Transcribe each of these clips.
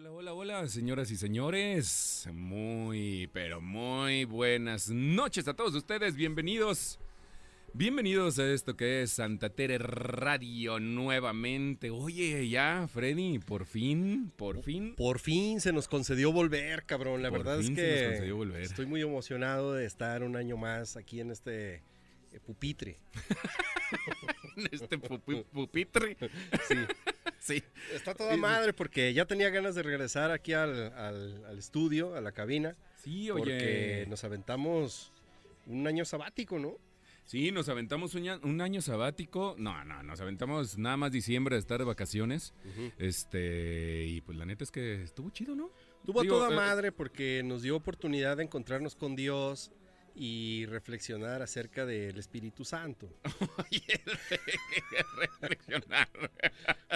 Hola, hola, hola, señoras y señores. Muy, pero muy buenas noches a todos ustedes. Bienvenidos. Bienvenidos a esto que es Santa Tere Radio nuevamente. Oye, ya, Freddy, por fin, por fin. Por fin se nos concedió volver, cabrón. La Por verdad es fin se nos que concedió volver. estoy muy emocionado de estar un año más aquí en este eh, pupitre. En este pupi- pupitre. Sí. Sí. Está toda madre porque ya tenía ganas de regresar aquí al, al- al estudio, a la cabina, Sí, porque oye. nos aventamos un año sabático, ¿no? Sí, nos aventamos un, año- un año sabático. No, no, nos aventamos nada más diciembre de estar de vacaciones. Este, y pues la neta es que estuvo chido, ¿no? Tuvo a Digo, toda eh, madre porque nos dio oportunidad de encontrarnos con Dios y reflexionar acerca del Espíritu Santo. Oye, reflexionar.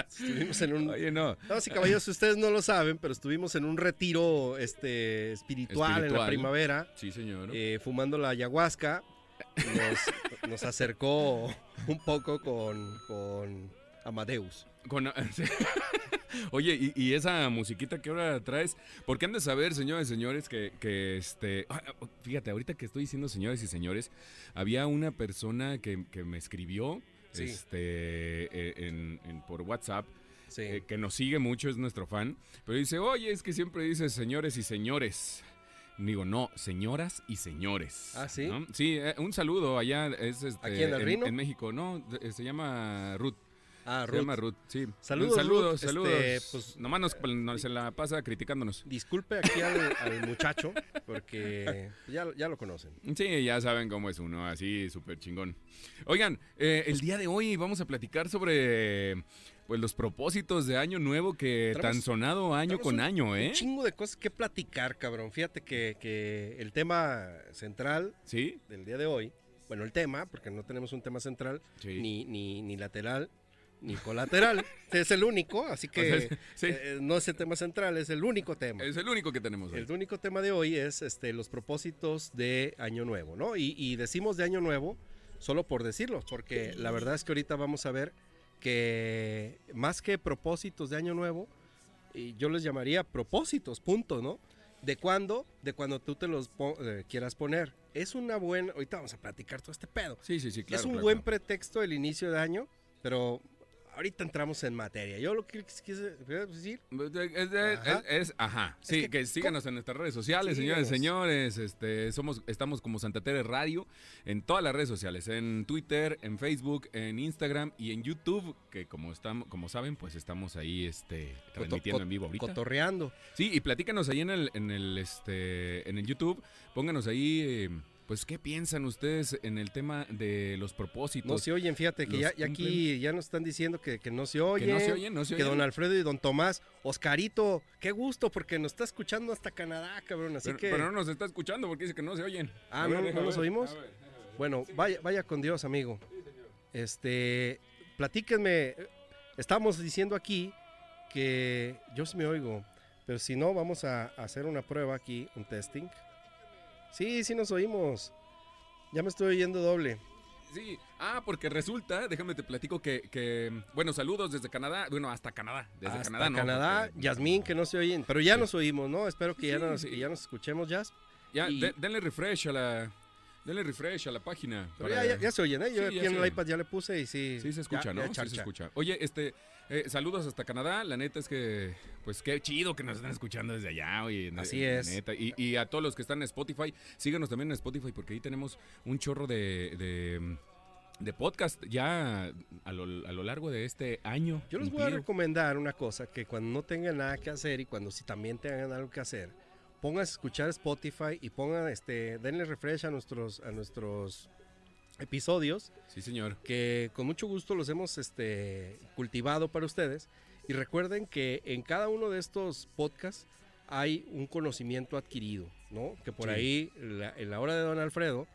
Estuvimos en un, Oye, no. Damas y caballeros, ustedes no lo saben, pero estuvimos en un retiro este, espiritual, en la primavera, Sí, señor. eh, fumando la ayahuasca. Nos, nos acercó un poco con, con Amadeus. Con-. Oye, y, y esa musiquita que ahora traes, porque han de saber, señores y señores, que, que este. ah, Fíjate, ahorita que estoy diciendo señores y señores, había una persona que, que me escribió Sí. este, eh, en- en- por WhatsApp. Sí. eh, que nos sigue mucho, es nuestro fan, pero dice, oye, es que siempre dices señores y señores. Digo, no, señoras y señores. Ah, ¿sí? ¿no? Sí, eh, un saludo allá, es este, ¿Aquí en el Rino? En México, no, se llama Ruth. Ah, Se Ruth, llama Ruth, sí. Saludos, saludos, Ruth. saludos. Este, pues- Nomás nos, nos- se la pasa criticándonos. disculpe aquí al, al muchacho, porque ya, ya lo conocen. Sí, ya saben cómo es uno, así súper chingón. Oigan, eh, el día de hoy vamos a platicar sobre pues los propósitos de año nuevo que Traemos- tan sonado año con un- año, ¿eh? Un chingo de cosas que platicar, cabrón. Fíjate que, que el tema central Sí, del día de hoy, bueno, el tema, porque no tenemos un tema central, sí. ni, ni, ni lateral, ni colateral. es el único, así que O sea, sí, eh, no es el tema central, es el único tema. es el único que tenemos hoy. El único tema de hoy es este, los propósitos de Año Nuevo, ¿no? Y, y decimos de Año Nuevo solo por decirlo, porque la verdad es que ahorita vamos a ver que más que propósitos de Año Nuevo, yo les llamaría propósitos, punto, ¿no? ¿De cuándo? De cuando tú te los po- eh, quieras poner. Es una buena, ahorita vamos a platicar todo este pedo. Sí, sí, sí, claro. es un claro, buen claro. pretexto el inicio de año, pero ahorita entramos en materia. Yo lo que quise decir, Es, es- Ajá. es- es- ajá. Sí, que- que, síganos en nuestras redes sociales, señores, Síganos. señores. Este, somos, estamos como Santa Tere Radio en todas las redes sociales, en Twitter, en Facebook, en Instagram y en YouTube, que como estamos, como saben, pues estamos ahí, este, transmitiendo coto- en vivo ahorita. cotorreando. Sí, y platícanos ahí en el, en el, este, en el YouTube, pónganos ahí, eh, pues, ¿qué piensan ustedes en el tema de los propósitos? No se oyen, fíjate que ya, ya aquí ya nos están diciendo que, que no se oyen. que no se oyen, no se que oyen. don Alfredo y don Tomás, Oscarito, qué gusto, porque nos está escuchando hasta Canadá, cabrón. Así pero, que, pero no nos está escuchando porque dice que no se oyen. Ah, ¿no- no nos oímos? A ver, déjame ver. bueno, vaya, vaya con Dios, amigo. Este, platíquenme, estamos diciendo aquí que yo sí me oigo, pero si no, vamos a hacer una prueba aquí, un testing. Sí, sí nos oímos. Ya me estoy oyendo doble. Sí, ah, porque resulta, déjame te platico que, que, bueno, saludos desde Canadá, bueno, hasta Canadá, desde Hasta Canadá, ¿no? Canadá, Porque- Yasmín, que no se oyen, pero ya Sí. nos oímos, ¿no? Espero que, ya, nos, sí. que ya nos escuchemos, Jazz. Ya, y- de- denle refresh a la, denle refresh a la página. Pero para- ya, ya- ya se oyen, ¿eh? Yo aquí en el iPad ya le puse y sí. Sí se escucha, ¿no? sí se escucha. Oye, este, eh, saludos hasta Canadá. La neta es que, pues qué chido que nos están escuchando desde allá, oye. Así la es. neta. Y, y a todos los que están en Spotify, síganos también en Spotify porque ahí tenemos un chorro de, de, de podcast ya a lo, a lo largo de este año. Yo les voy a recomendar una cosa, que cuando no tengan nada que hacer y cuando sí también tengan algo que hacer, pongan a escuchar Spotify y pongan, este, denle refresh a nuestros, a nuestros episodios, Sí, señor. que con mucho gusto los hemos este, cultivado para ustedes. Y recuerden que en cada uno de estos podcasts hay un conocimiento adquirido, ¿no? Que por Sí. ahí, la- en la hora de Don Alfredo,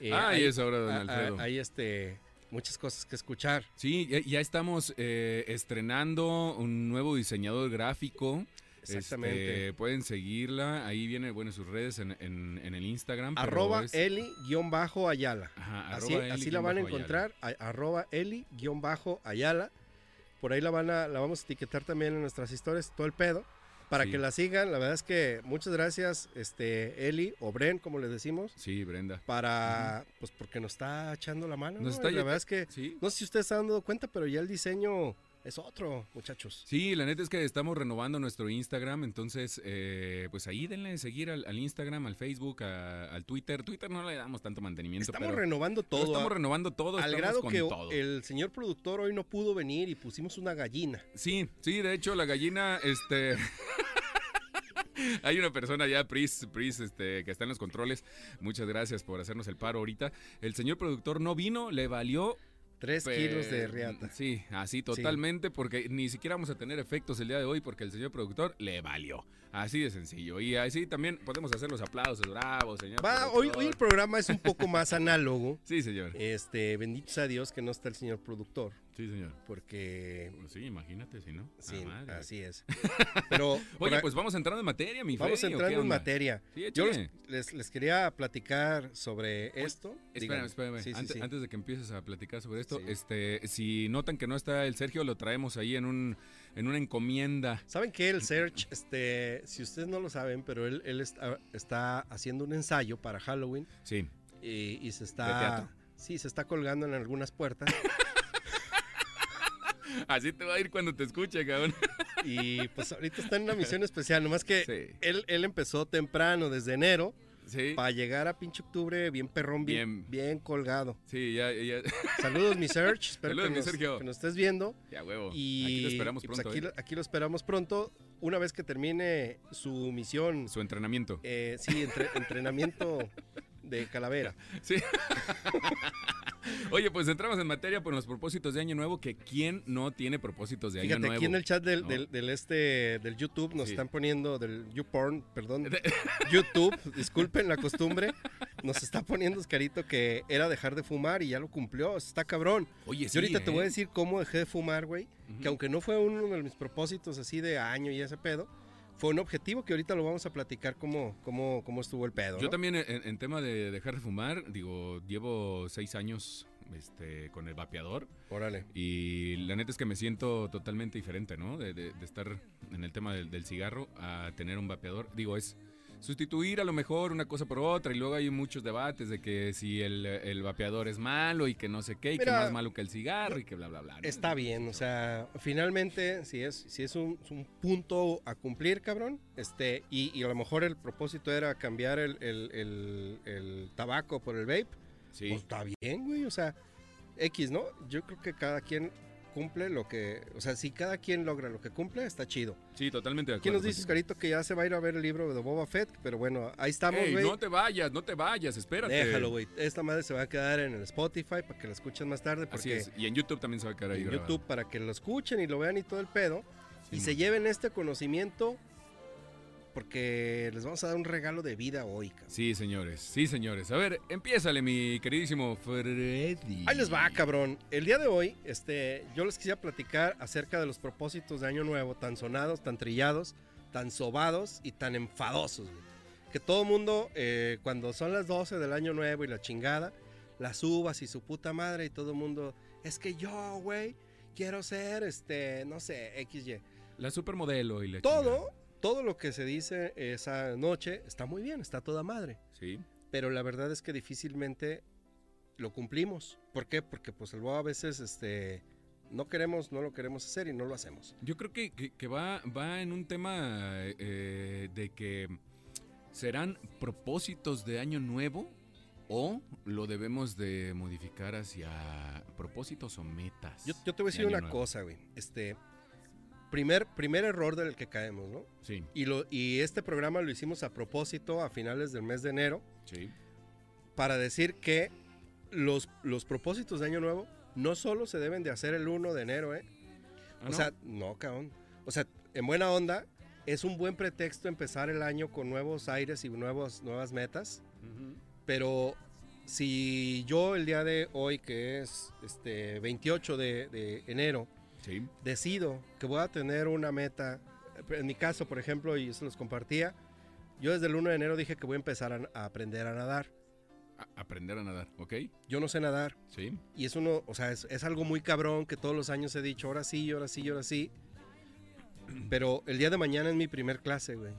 eh, ah, hay, y es hora de Don a- a- Alfredo. hay, este, muchas cosas que escuchar. Sí, ya, ya estamos eh, estrenando un nuevo diseñador gráfico. Exactamente. Este, pueden seguirla. Ahí viene, bueno, sus redes en, en- en el Instagram. arroba es- Eli-Ayala. Así, arroba así la van a encontrar, a- arroba Eli-Ayala. Por ahí la van a, la vamos a etiquetar también en nuestras historias, todo el pedo. para Sí. que la sigan. La verdad es que muchas gracias, este, Eli o Bren, como les decimos, Sí, Brenda. para, pues porque nos está echando la mano. Nos ¿no? está la verdad es que, Sí. no sé si ustedes se han dado cuenta, pero ya el diseño es otro, muchachos. Sí, la neta es que estamos renovando nuestro Instagram, entonces, eh, pues ahí denle seguir al, al Instagram, al Facebook, a- al Twitter. Twitter no le damos tanto mantenimiento, Estamos pero, renovando pero todo. estamos a- renovando todo, al grado con que todo. el señor productor hoy no pudo venir y pusimos una gallina. Sí, sí, de hecho la gallina, este... Hay una persona ya, Pris, Pris, este, que está en los controles. Muchas gracias por hacernos el paro ahorita. El señor productor no vino, le valió Tres kilos de riata. Sí, así totalmente, porque ni siquiera vamos a tener efectos el día de hoy porque el señor productor le valió. Así de sencillo. Y así también podemos hacer los aplausos, bravo, señor. Va, hoy, hoy el programa es un poco más análogo. Sí, señor. Este, bendito sea Dios que no está el señor productor, Sí, señor. porque Pues sí, imagínate, si no. sí, Ah, madre. así es. Pero Oye, pues vamos entrando en materia, mi vamos Freddy, ¿o entrando en materia. Sí, Yo les, les- quería platicar sobre esto. Espérame, espérame. Sí, antes, sí. antes de que empieces a platicar sobre esto, este, si notan que no está el Sergio, lo traemos ahí en un, en una encomienda. ¿Saben qué? El Search, este, si ustedes no lo saben, pero él, él está, está haciendo un ensayo para Halloween Sí. y, y se ¿De está... teatro? Sí, se está colgando en algunas puertas. Así te va a ir cuando te escuche, cabrón. y pues ahorita está en una misión especial. Nomás que Sí. él, él empezó temprano, desde enero, Sí. para llegar a pinche octubre bien perrón, bien, Bien. bien colgado. Sí, ya, ya. Saludos, mi Search. Espero Saludos, que, mi nos, Sergio. que nos estés viendo. Ya, huevo. Y Aquí lo esperamos pues, pronto. aquí, ¿eh? lo- aquí lo esperamos pronto. Una vez que termine su misión, Su entrenamiento. eh, sí, entre- entrenamiento de calavera. Sí. Oye, pues entramos en materia por los propósitos de Año Nuevo, que quién no tiene propósitos de Año Fíjate, Nuevo. aquí en el chat del, ¿no? del, del este, del YouTube nos Sí. están poniendo, del YouPorn, perdón, YouTube, disculpen la costumbre, nos está poniendo Oscarito que era dejar de fumar y ya lo cumplió, está cabrón. Oye, sí, Yo ahorita te voy a ¿eh? decir cómo dejé de fumar, güey, que aunque no fue uno de mis propósitos así de año y ese pedo, fue un objetivo que ahorita lo vamos a platicar cómo, cómo, cómo estuvo el pedo. Yo ¿no? también en, en tema de dejar de fumar, digo, llevo seis años este, con el vapeador Órale. y la neta es que me siento totalmente diferente, ¿no? De, de- de estar en el tema del, del cigarro a tener un vapeador. Digo, es sustituir a lo mejor una cosa por otra y luego hay muchos debates de que si el, el vapeador es malo y que no sé qué y que Mira, más malo que el cigarro y que bla, bla, bla. Está bien, o sea, finalmente, si es, si es un, un punto a cumplir, cabrón, este, y, y a lo mejor el propósito era cambiar el, el- el- el tabaco por el vape, Sí. pues está bien, güey, o sea, X, ¿no? Yo creo que cada quien cumple lo que, o sea, si cada quien logra lo que cumple, está chido. Sí, totalmente de ¿Quién nos dice, contigo. Oscarito, que ya se va a ir a ver el libro de Boba Fett? Pero bueno, ahí estamos, Ey, güey. no te vayas, no te vayas, espérate. Déjalo, güey. Esta madre se va a quedar en el Spotify para que la escuchen más tarde, Así porque es. Y en YouTube también se va a quedar ahí en grabado. YouTube para que lo escuchen y lo vean y todo el pedo. Sí, y se lleven este conocimiento porque les vamos a dar un regalo de vida hoy. cabrón. Sí, señores, sí, señores. A ver, empiézale, mi queridísimo Freddy. Ahí les va, cabrón. El día de hoy, este, yo les quisiera platicar acerca de los propósitos de Año Nuevo, tan sonados, tan trillados, tan sobados y tan enfadosos. güey. Que todo mundo, eh, cuando son las 12 del Año Nuevo y la chingada, las uvas y su puta madre y todo el mundo, es que yo, güey, quiero ser, este, no sé, XY. La supermodelo y la Todo, todo lo que se dice esa noche está muy bien, está toda madre. Sí. Pero la verdad es que difícilmente lo cumplimos. ¿Por qué? Porque pues el a veces este, no queremos, no lo queremos hacer y no lo hacemos. Yo creo que, que- que va, va en un tema eh, de que serán propósitos de año nuevo o lo debemos de modificar hacia propósitos o metas. Yo, yo te voy a de decir una nuevo. cosa, güey. Este, primer, primer error del que caemos, ¿no? Sí, Y, lo, y este programa lo hicimos a propósito a finales del mes de enero sí. para decir que los, los propósitos de Año Nuevo no solo se deben de hacer el 1 de enero, ¿eh? Ah, o ¿no? sea, no, cabrón. O sea, en buena onda, es un buen pretexto empezar el año con nuevos aires y nuevos, nuevas metas. Ujú. Pero si yo el día de hoy, que es este 28 de, de enero, Sí, decido que voy a tener una meta, en mi caso, por ejemplo, y eso los compartía, yo desde el 1 de enero dije que voy a empezar a, a aprender a nadar. A- aprender a nadar, ¿ok? Yo no sé nadar. Sí, Y es uno, o sea, es, es algo muy cabrón que todos los años he dicho, ahora sí, ahora sí, ahora sí. Pero el día de mañana es mi primer clase, güey.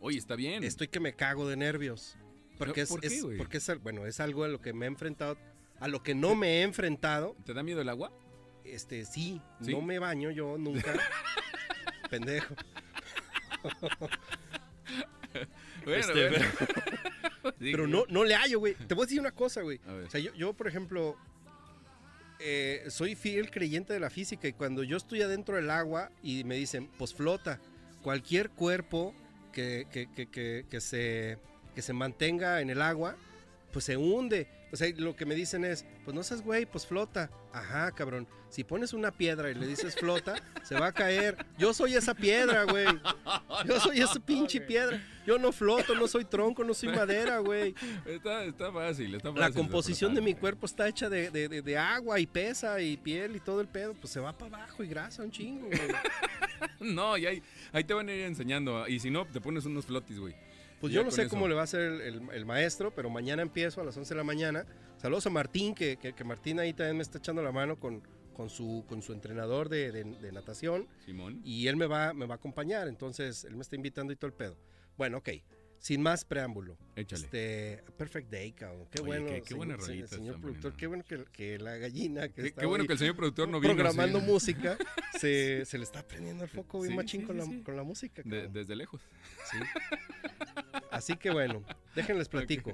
Oye, está bien. Estoy que me cago de nervios. Porque es, ¿por qué, es- güey? porque es, bueno, es algo a lo que me he enfrentado, a lo que no me he enfrentado. ¿Te da miedo el agua? Este, sí, ¿Sí? no me baño yo nunca. Pendejo. Bueno, Este, bueno. Pero no, no le hallo, güey. Te voy a decir una cosa, güey. O sea, yo, yo, por ejemplo, eh, soy fiel creyente de la física y cuando yo estoy adentro del agua y me dicen, pues flota, cualquier cuerpo que, que, que, que, que se, que se mantenga en el agua, pues se hunde. O sea, lo que me dicen es, pues no seas güey, pues flota. Ajá, cabrón. Si pones una piedra y le dices flota, se va a caer. Yo soy esa piedra, güey. Yo soy esa pinche piedra. Yo no floto, no soy tronco, no soy madera, güey. Está, está fácil, está fácil. La composición de mi cuerpo está hecha de, de- de- de agua y pesa y piel y todo el pedo. Pues se va para abajo y grasa un chingo, güey. No, y ahí, ahí te van a ir enseñando. Y si no, te pones unos flotis, güey. Pues yo no sé eso. cómo le va a hacer el, el- el maestro, pero mañana empiezo a las 11 de la mañana. Saludos a Martín, que, que- que Martín ahí también me está echando la mano con, con, su, con su entrenador de, de- de natación. Simón. Y él me va, me va a acompañar, entonces él me está invitando y todo el pedo. Bueno, ok. Sin más preámbulo. Échale. Este, Perfect Day, cabrón. Qué Oye, bueno. qué- qué señor- rolitas Señor están productor, qué bueno que, que la gallina que Qué, está qué bueno que el señor productor no vino. programando sí. música se, se le está prendiendo el foco bien Sí, machín con, la, con la música. De- desde lejos. Sí. Así que bueno, déjenles platico.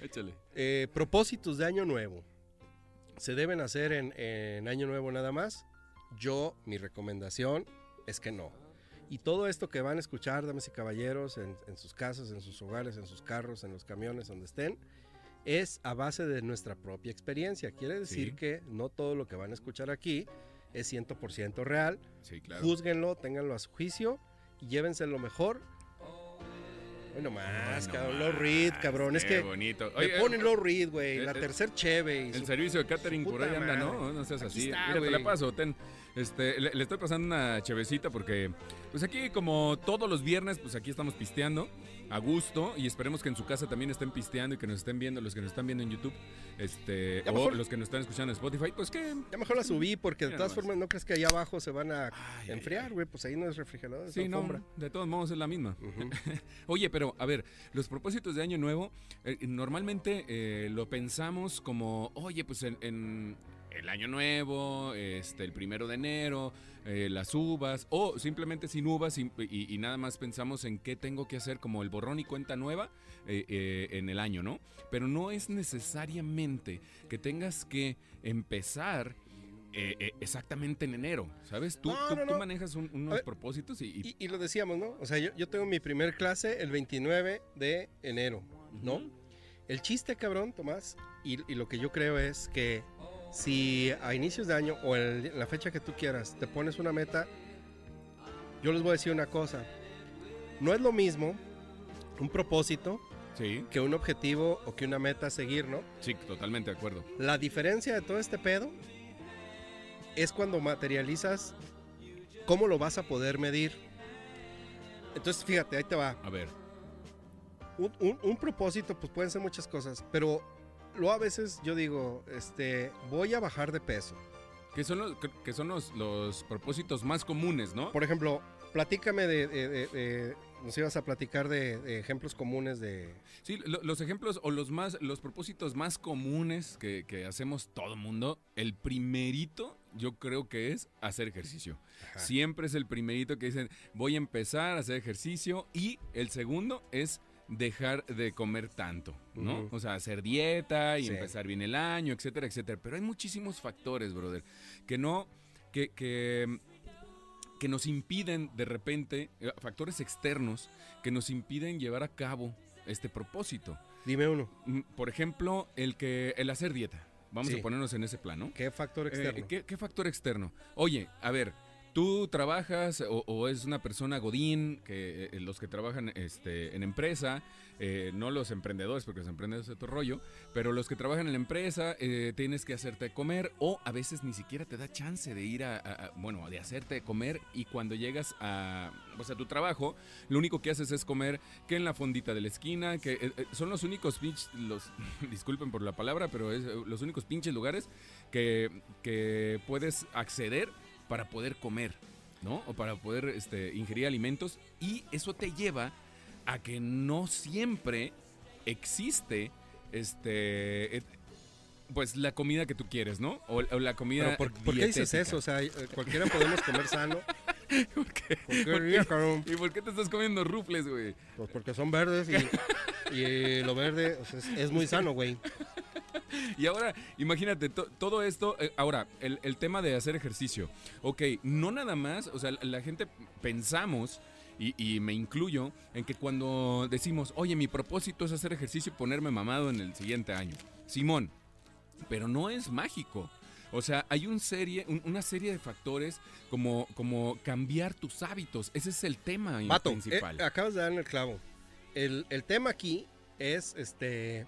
Échale. Eh, propósitos de año nuevo. ¿Se deben hacer en, en año nuevo nada más? Yo, mi recomendación es que no. Y todo esto que van a escuchar, damas y caballeros, en, en sus casas, en sus hogares, en sus carros, en los camiones, donde estén, es a base de nuestra propia experiencia. Quiere decir Sí. que no todo lo que van a escuchar aquí es 100% real. Sí, claro. Júzguenlo, ténganlo a su juicio y llévense lo mejor. Bueno, más, Ay, no cabrón. Low Reed, cabrón. Es que bonito. me Oye, ponen eh, Low Reed, güey. eh, La eh, tercer cheve. El su- servicio de catering por ahí anda, ¿no? madre. No seas Aquí así. está, Mira, te la paso, ten. Este, le, le estoy pasando una chevecita porque, pues aquí como todos los viernes, pues aquí estamos pisteando a gusto y esperemos que en su casa también estén pisteando y que nos estén viendo, los que nos están viendo en YouTube, este, o mejor- los que nos están escuchando en Spotify, pues que... Ya mejor la subí porque de todas nomás. formas no crees que allá abajo se van a Ay, enfriar, güey. Pues ahí no es refrigerador, es Sí, no, de todos modos es la misma. Oye, pero a ver, los propósitos de año nuevo, eh, normalmente eh, lo pensamos como, oye, pues en, en el año nuevo, este, el primero de enero, eh, las uvas, o simplemente sin uvas y, y- y nada más pensamos en qué tengo que hacer como el borrón y cuenta nueva eh, eh, en el año, ¿no? Pero no es necesariamente que tengas que empezar. eh, eh, exactamente en enero, ¿sabes? Tú, No, tú- no, tú no. manejas un- unos ver, propósitos y, y- Y, y lo decíamos, ¿no? O sea, yo, yo tengo mi primer clase el 29 de enero, ¿no? El chiste, cabrón, Tomás, y, y lo que yo creo es que si a inicios de año o en la fecha que tú quieras te pones una meta, yo les voy a decir una cosa. No es lo mismo un propósito Sí, que un objetivo o que una meta a seguir, ¿no? sí, totalmente de acuerdo. La diferencia de todo este pedo es cuando materializas cómo lo vas a poder medir. Entonces, fíjate, ahí te va. A ver, Un, un- un propósito, pues pueden ser muchas cosas, pero lo a veces yo digo, este, voy a bajar de peso. que son los, que- son los, los propósitos más comunes, ¿no? Por ejemplo, platícame de, de- de- de- nos ibas a platicar de, de ejemplos comunes de... Sí, lo- los ejemplos o los más, los propósitos más comunes que, que hacemos todo mundo, el primerito yo creo que es hacer ejercicio. Ajá. Siempre es el primerito que dicen, voy a empezar a hacer ejercicio y el segundo es dejar de comer tanto, ¿no? O sea, hacer dieta y Sí. empezar bien el año, etcétera, etcétera. Pero hay muchísimos factores, brother, que no, que, que, que nos impiden de repente, eh, factores externos que nos impiden llevar a cabo este propósito. Dime uno, Mm, Por ejemplo, el que el hacer dieta. Vamos Sí. a ponernos en ese plano. ¿qué factor Eh, externo? ¿qué, qué factor externo? Oye, a ver, tú trabajas o, o es una persona godín, que eh, los que trabajan este, en empresa, eh, no los emprendedores, porque los emprendedores es otro rollo, pero los que trabajan en la empresa eh, tienes que hacerte comer o a veces ni siquiera te da chance de ir a, bueno, de hacerte comer y cuando llegas a, pues, a tu trabajo, lo único que haces es comer que en la fondita de la esquina, que eh, son los únicos pinches, los, disculpen por la palabra, pero es los únicos pinches lugares que, que puedes acceder para poder comer. ¿no? O para poder este, ingerir alimentos y eso te lleva a que no siempre existe este pues la comida que tú quieres, ¿no? O, o la comida Pero ¿por, ¿por qué dices eso? O sea, eh, cualquiera podemos comer sano. ¿Por qué? ¿Por qué, ¿Por qué? ría, cabrón? ¿Y por qué te estás comiendo rufles, güey? Pues porque son verdes y, y lo verde o sea, es, es muy sano, güey. Y ahora, imagínate, to- todo esto, eh, ahora, el, el tema de hacer ejercicio. Ok, no nada más, o sea, la, la gente pensamos, y, y me incluyo, en que cuando decimos, oye, mi propósito es hacer ejercicio y ponerme mamado en el siguiente año. Simón, pero no es mágico. O sea, hay un serie, un- una serie de factores como, como cambiar tus hábitos. Ese es el tema Vato, principal. eh, acabas de dar en el clavo. El, el tema aquí es este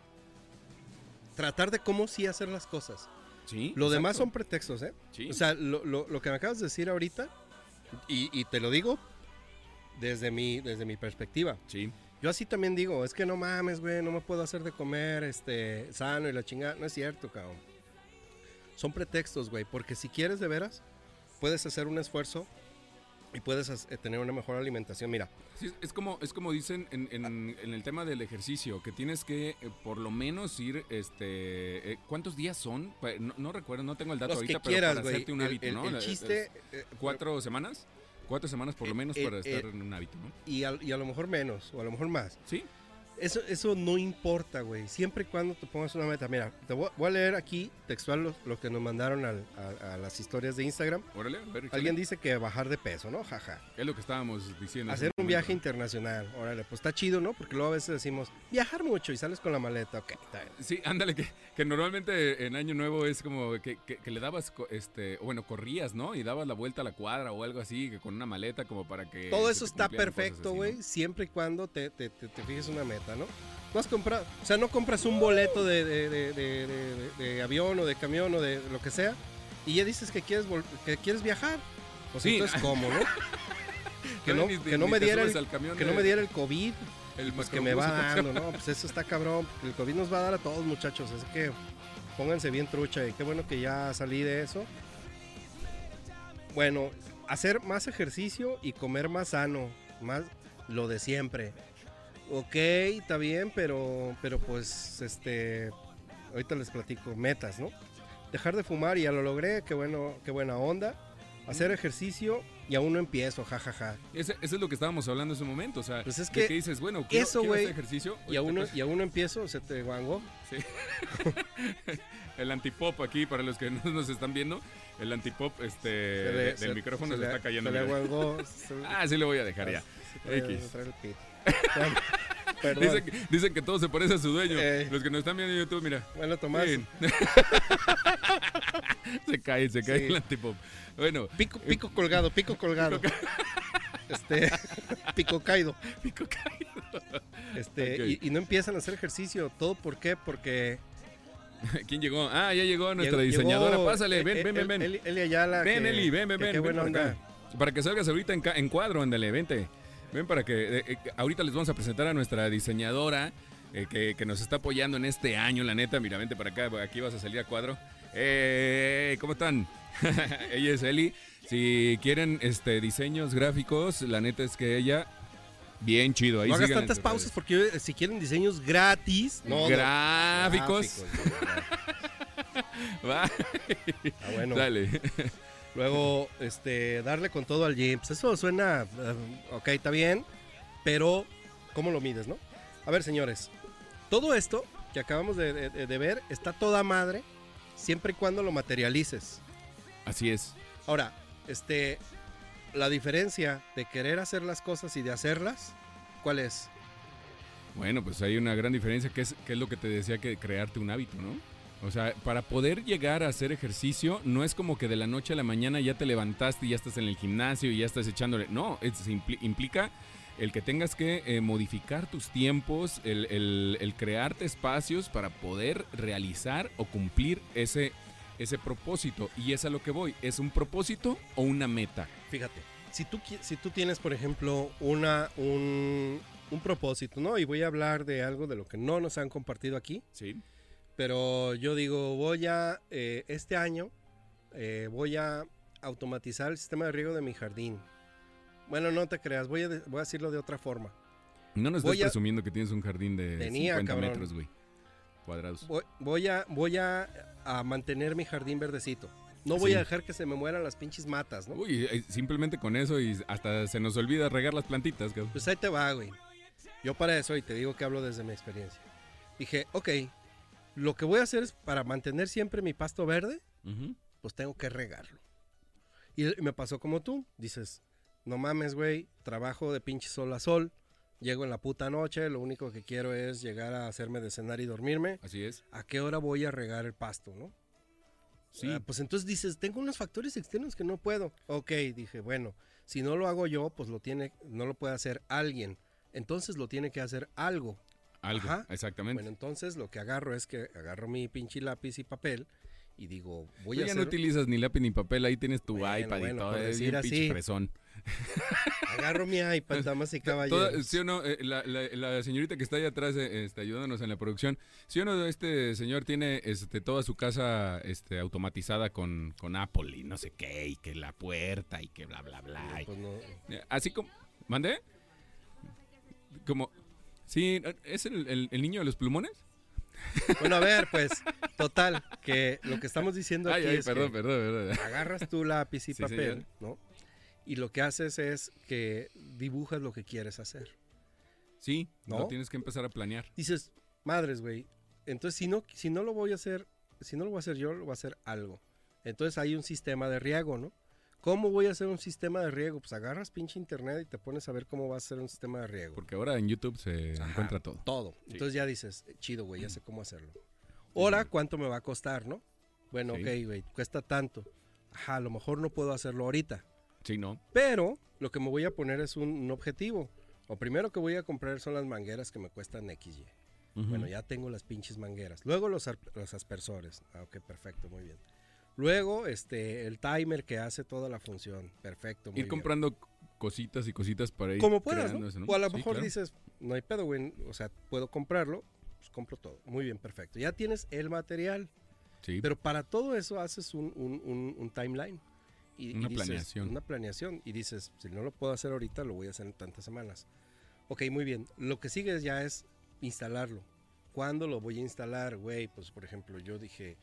tratar de cómo sí hacer las cosas. ¿Sí? Lo demás son pretextos, ¿eh? Sí. O sea, lo, lo- lo que me acabas de decir ahorita, y, y te lo digo desde mi, desde mi perspectiva. sí. Yo así también digo, es que no mames, güey, no me puedo hacer de comer este, sano y la chingada. No es cierto, cabrón. Son pretextos, güey, porque si quieres de veras, puedes hacer un esfuerzo y puedes eh, tener una mejor alimentación. Mira, Sí, es como, es como dicen en, en- en el tema del ejercicio, que tienes que eh, por lo menos ir, este, eh, ¿cuántos días son? No, no recuerdo, no tengo el dato los ahorita, que quieras, pero para güey. hacerte un El- hábito, el, ¿no? el chiste... es eh, ¿Cuatro semanas? Cuatro semanas por lo Eh, menos eh, para eh, estar en un hábito, ¿no? y, al- y a lo mejor menos, o a lo mejor más. Sí, Eso, eso no importa, güey. Siempre y cuando te pongas una meta. Mira, te voy, voy a leer aquí textual lo, lo que nos mandaron al- a, a las historias de Instagram. órale, a ver. Alguien dice que bajar de peso, ¿no? Jaja. Es lo que estábamos diciendo. hace Hacer un momento. viaje internacional. Órale, pues está chido, ¿no? Porque luego a veces decimos, viajar mucho y sales con la maleta. Ok, está bien. Sí, ándale, que, que normalmente en Año Nuevo es como que, que- que le dabas, este, bueno, corrías, ¿no? Y dabas la vuelta a la cuadra o algo así, que con una maleta como para que... Todo eso está perfecto, güey, siempre y cuando te, te, te- te fijes una meta, ¿no? No has comprado, o sea, no compras un boleto de, de- de- de- de- de avión o de camión o de lo que sea y ya dices que quieres, que quieres viajar. Pues Sí. entonces, ¿cómo, no? que no, Ni- que ni no me diera el, que no me diera el COVID, el pues que me va macrobús, ¿cómo se dando, ¿no? Pues eso está cabrón, el COVID nos va a dar a todos, muchachos, así que pónganse bien trucha y qué bueno que ya salí de eso. Bueno, hacer más ejercicio y comer más sano, más lo de siempre. Ok, está bien, pero, pero pues, este, ahorita les platico, metas, ¿no? Dejar de fumar y ya lo logré, qué bueno, qué buena onda. Hacer ejercicio y aún no empiezo, jajaja. Eso es lo que estábamos hablando en ese momento. O sea, Pues es que dices, bueno, quiero, eso, quiero hacer ejercicio. Y aún, no, y aún no empiezo, se te guangó. Sí. el antipop aquí, para los que no nos están viendo, el antipop este, le- del se- micrófono se se, le- está cayendo. Se le Ah, sí le voy a dejar ya. se trae- X. Dicen, que- dicen que todo se parece a su dueño. Eh. Los que nos están viendo en YouTube, mira. Bueno, Tomás, se cae, se cae Sí. el antipop. Bueno, pico, pico colgado, pico colgado. este, pico caído. pico caído. Este, y, y no empiezan a hacer ejercicio. ¿Todo por qué? Porque. ¿Quién llegó? Ah, ya llegó nuestra llegó- diseñadora. Pásale, eh, ven, eh, ven, ven, El- ven. Eli, Eli Ayala. Ven, que- Eli, ven, ven, que ven. Qué buena para onda. Para que salgas ahorita en, en cuadro, ándale, vente. Ven para que. eh, eh, ahorita les vamos a presentar a nuestra diseñadora eh, que, que nos está apoyando en este año, la neta. Mira, vente para acá, aquí vas a salir a cuadro. Eh, ¿Cómo están? ella es Eli. Si quieren este diseños gráficos, la neta es que ella. Bien chido. Ahí No hagas tantas pausas porque eh, si quieren diseños gratis. No, no, Gráficos. Va. Ah, bueno. Dale. Luego, este, darle con todo al gym. Pues eso suena, eh, ok, está bien, pero ¿cómo lo mides, no? A ver, señores, todo esto que acabamos de, de- de ver está toda madre siempre y cuando lo materialices. Así es. Ahora, este, la diferencia de querer hacer las cosas y de hacerlas, ¿cuál es? Bueno, pues hay una gran diferencia que es, que es lo que te decía que crearte un hábito, ¿no? O sea, para poder llegar a hacer ejercicio, no es como que de la noche a la mañana ya te levantaste y ya estás en el gimnasio y ya estás echándole. No, es, impli- implica el que tengas que eh, modificar tus tiempos, el, el- el crearte espacios para poder realizar o cumplir ese, ese propósito. Y es a lo que voy. ¿Es un propósito o una meta? Fíjate, si tú, si tú tienes, por ejemplo, una, un, un propósito, ¿no? Y voy a hablar de algo de lo que no nos han compartido aquí. Sí. Pero yo digo, voy a, eh, este año, eh, voy a automatizar el sistema de riego de mi jardín. Bueno, no te creas, voy a, de- voy a decirlo de otra forma. No nos Voy estés a- presumiendo que tienes un jardín de Tenía, 50 cabrón. metros, güey. Cuadrados. Voy, voy a, voy a, a mantener mi jardín verdecito. No voy Sí. a dejar que se me mueran las pinches matas, ¿no? Uy, eh, simplemente con eso y hasta se nos olvida regar las plantitas, cabrón. Pues ahí te va, güey. Yo para eso, y te digo que hablo desde mi experiencia. Dije, ok, lo que voy a hacer es para mantener siempre mi pasto verde, pues tengo que regarlo. Y me pasó como tú, dices, no mames, güey, trabajo de pinche sol a sol, llego en la puta noche, lo único que quiero es llegar a hacerme de cenar y dormirme. Así es. ¿A qué hora voy a regar el pasto, no? Sí. Ah, pues entonces dices, tengo unos factores externos que no puedo. Ok, dije, bueno, si no lo hago yo, pues lo tiene, no lo puede hacer alguien. Entonces lo tiene que hacer algo. Algo. Ajá. Exactamente. Bueno, entonces lo que agarro es que agarro mi pinche lápiz y papel y digo, voy Tú a ya hacer, no utilizas ni lápiz ni papel, ahí tienes tu Bueno, iPad y bueno, todo, por es decir bien pinche fresón. agarro mi iPad, damas y Toda- caballeros. ¿Sí o no? Eh, la, la- la señorita que está ahí atrás eh, este, ayudándonos en la producción, ¿sí o no? Este señor tiene este, toda su casa este, automatizada con, con Apple y no sé qué, y que la puerta y que bla, bla, bla. y- Pues no. Así como... ¿Mandé? Como... Sí, ¿es el, el- el niño de los plumones? Bueno, a ver, pues, total, que lo que estamos diciendo aquí Ay, ay, es perdón, que perdón, perdón. agarras tu lápiz y Sí, papel, señor. ¿no? Y lo que haces es que dibujas lo que quieres hacer. Sí, ¿No? lo tienes que empezar a planear. dices, madres, güey. Entonces, si no, si no lo voy a hacer, si no lo voy a hacer yo, lo voy a hacer algo. Entonces hay un sistema de riego, ¿no? ¿Cómo voy a hacer un sistema de riego? Pues agarras pinche internet y te pones a ver cómo va a ser un sistema de riego. Porque ahora en YouTube se Ajá, encuentra todo. Todo. Sí. Entonces ya dices, eh, chido, güey, ya sé cómo hacerlo. Ahora, ¿cuánto me va a costar, no? Bueno, Sí. ok, güey, cuesta tanto. Ajá, a lo mejor no puedo hacerlo ahorita. Sí, ¿no? Pero lo que me voy a poner es un, un objetivo. Lo primero que voy a comprar son las mangueras que me cuestan XY. Bueno, ya tengo las pinches mangueras. Luego los, los aspersores. Ah, ok, perfecto, muy bien. Luego, este, el timer que hace toda la función. Perfecto, muy Ir comprando cositas y cositas para ir Como puedas, ¿no? eso, ¿no? O a lo Sí, mejor claro. dices, no hay pedo, güey. O sea, puedo comprarlo, pues compro todo. Muy bien, perfecto. Ya tienes el material. Sí, Pero para todo eso haces un, un- un- un timeline. Y, y Una dices, planeación. Una planeación. Y dices, si no lo puedo hacer ahorita, lo voy a hacer en tantas semanas. Ok, muy bien. Lo que sigue ya es instalarlo. ¿Cuándo lo voy a instalar, güey? Pues, por ejemplo, yo dije,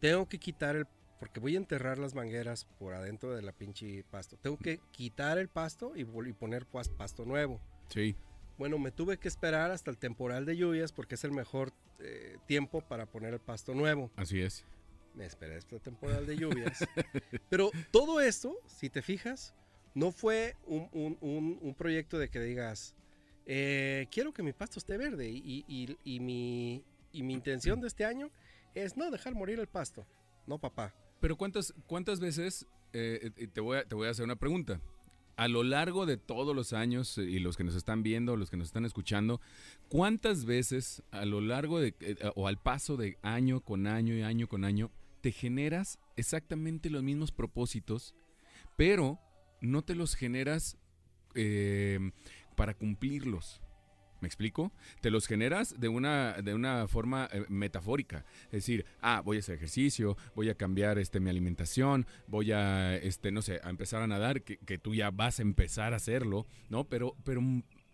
tengo que quitar el... Porque voy a enterrar las mangueras por adentro de la pinche pasto. Tengo que quitar el pasto y, y poner pasto nuevo. sí. Bueno, me tuve que esperar hasta el temporal de lluvias porque es el mejor eh, tiempo para poner el pasto nuevo. Así es. Me esperé hasta el temporal de lluvias. Pero todo esto, si te fijas, no fue un, un- un- un proyecto de que digas, eh, quiero que mi pasto esté verde y, y- y mi, y mi intención de este año es no dejar morir el pasto. No, papá. Pero ¿cuántas, cuántas veces, eh, eh, te, voy a, te voy a hacer una pregunta, a lo largo de todos los años eh, y los que nos están viendo, los que nos están escuchando, ¿cuántas veces a lo largo de, eh, o al paso de año con año y año con año, te generas exactamente los mismos propósitos, pero no te los generas eh, para cumplirlos? ¿Me explico? Te los generas de una, de una forma eh, metafórica. Es decir, ah, voy a hacer ejercicio, voy a cambiar este, mi alimentación, voy a, este, no sé, a empezar a nadar, que, que tú ya vas a empezar a hacerlo, ¿no? Pero, pero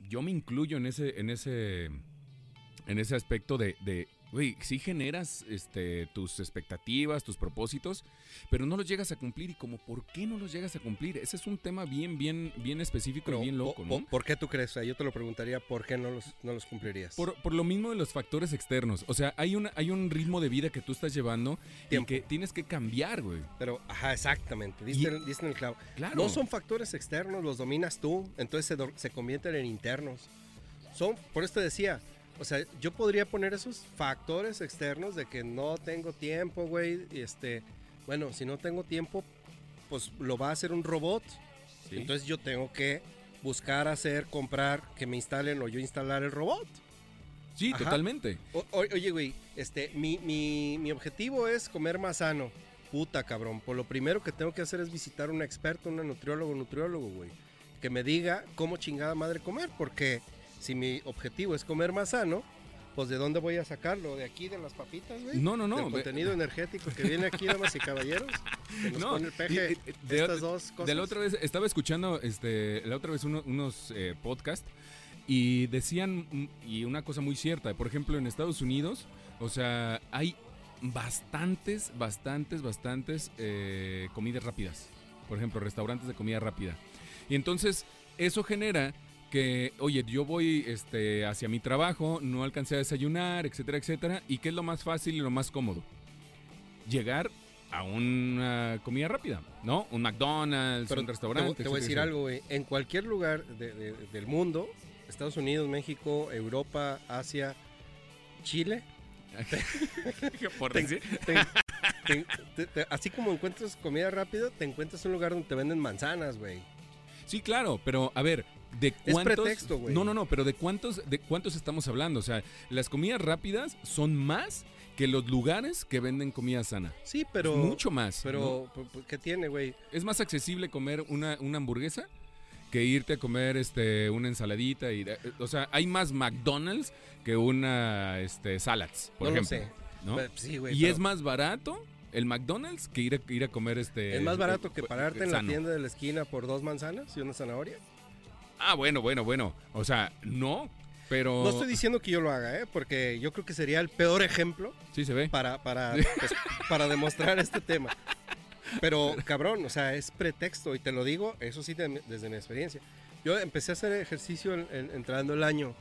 yo me incluyo en ese, en ese, en ese aspecto de, de güey, sí generas este, tus expectativas, tus propósitos, pero no los llegas a cumplir. ¿Y como por qué no los llegas a cumplir? Ese es un tema bien, bien, bien específico Pero, y bien loco, ¿no? po- ¿Por qué tú crees? Yo te lo preguntaría, ¿por qué no los, no los cumplirías? Por, por lo mismo de los factores externos. O sea, hay, una, hay un ritmo de vida que tú estás llevando Tiempo. y que tienes que cambiar, güey. Pero, ajá, exactamente. Diste, Y- diste en el clavo. Claro. No son factores externos, los dominas tú, entonces se, se convierten en internos. Son, por esto decía, o sea, yo podría poner esos factores externos de que no tengo tiempo, güey, este, bueno, si no tengo tiempo, pues lo va a hacer un robot. Sí. Entonces yo tengo que buscar hacer, comprar, que me instalen o yo instalar el robot. sí, ajá. totalmente. O- oye, güey, este, mi, mi, mi objetivo es comer más sano. Puta, cabrón. Por lo primero que tengo que hacer es visitar a un experto, una nutriólogo, nutriólogo, güey. Que me diga cómo chingada madre comer. Porque si mi objetivo es comer más sano, Pues de dónde voy a sacarlo, de aquí de las papitas, güey. No, no, no. Del contenido energético que viene aquí, damas y caballeros. Que nos No, pone el peje y- y- de- estas dos cosas. De la otra vez, estaba escuchando este, la otra vez uno- unos eh, podcasts y decían, mm, y una cosa muy cierta, por ejemplo, en Estados Unidos, o sea, hay bastantes, bastantes, bastantes eh, comidas rápidas. Por ejemplo, restaurantes de comida rápida. Y entonces, eso genera que, oye, yo voy este, hacia mi trabajo, no alcancé a desayunar, etcétera, etcétera. ¿Y qué es lo más fácil y lo más cómodo? Llegar a una comida rápida, ¿no? Un McDonald's, Pero un te, restaurante. voy- te voy a decir algo, güey. En cualquier lugar de- de- del mundo, Estados Unidos, México, Europa, Asia, Chile. Por te- decir. te- te- te- te- así como encuentras comida rápida, te encuentras un lugar donde te venden manzanas, güey. Sí, claro, pero a ver, ¿de Es cuántos? pretexto, güey. No, no, no, pero ¿de cuántos, de cuántos estamos hablando? O sea, las comidas rápidas son más que los lugares que venden comida sana. Sí, pero... Mucho más. Pero, ¿qué tiene, güey? Es más accesible comer una, una hamburguesa que irte a comer este, una ensaladita. Y, de- o sea, hay más McDonald's que una este, salads, por no lo ejemplo. sé. ¿no? Pero, Sí, y pero es más barato el McDonald's que ir a, ir a comer este. es más barato que eh, pararte en la tienda de la esquina por dos manzanas y una zanahoria. Ah, bueno, bueno, bueno. O sea, no, pero. No estoy diciendo que yo lo haga, ¿eh? Porque yo creo que sería el peor ejemplo Sí se ve. para, para, pues, para demostrar este tema. Pero, cabrón, o sea, es pretexto. Y te lo digo, eso sí, de- desde mi experiencia. Yo empecé a hacer ejercicio en- en- entrando el año.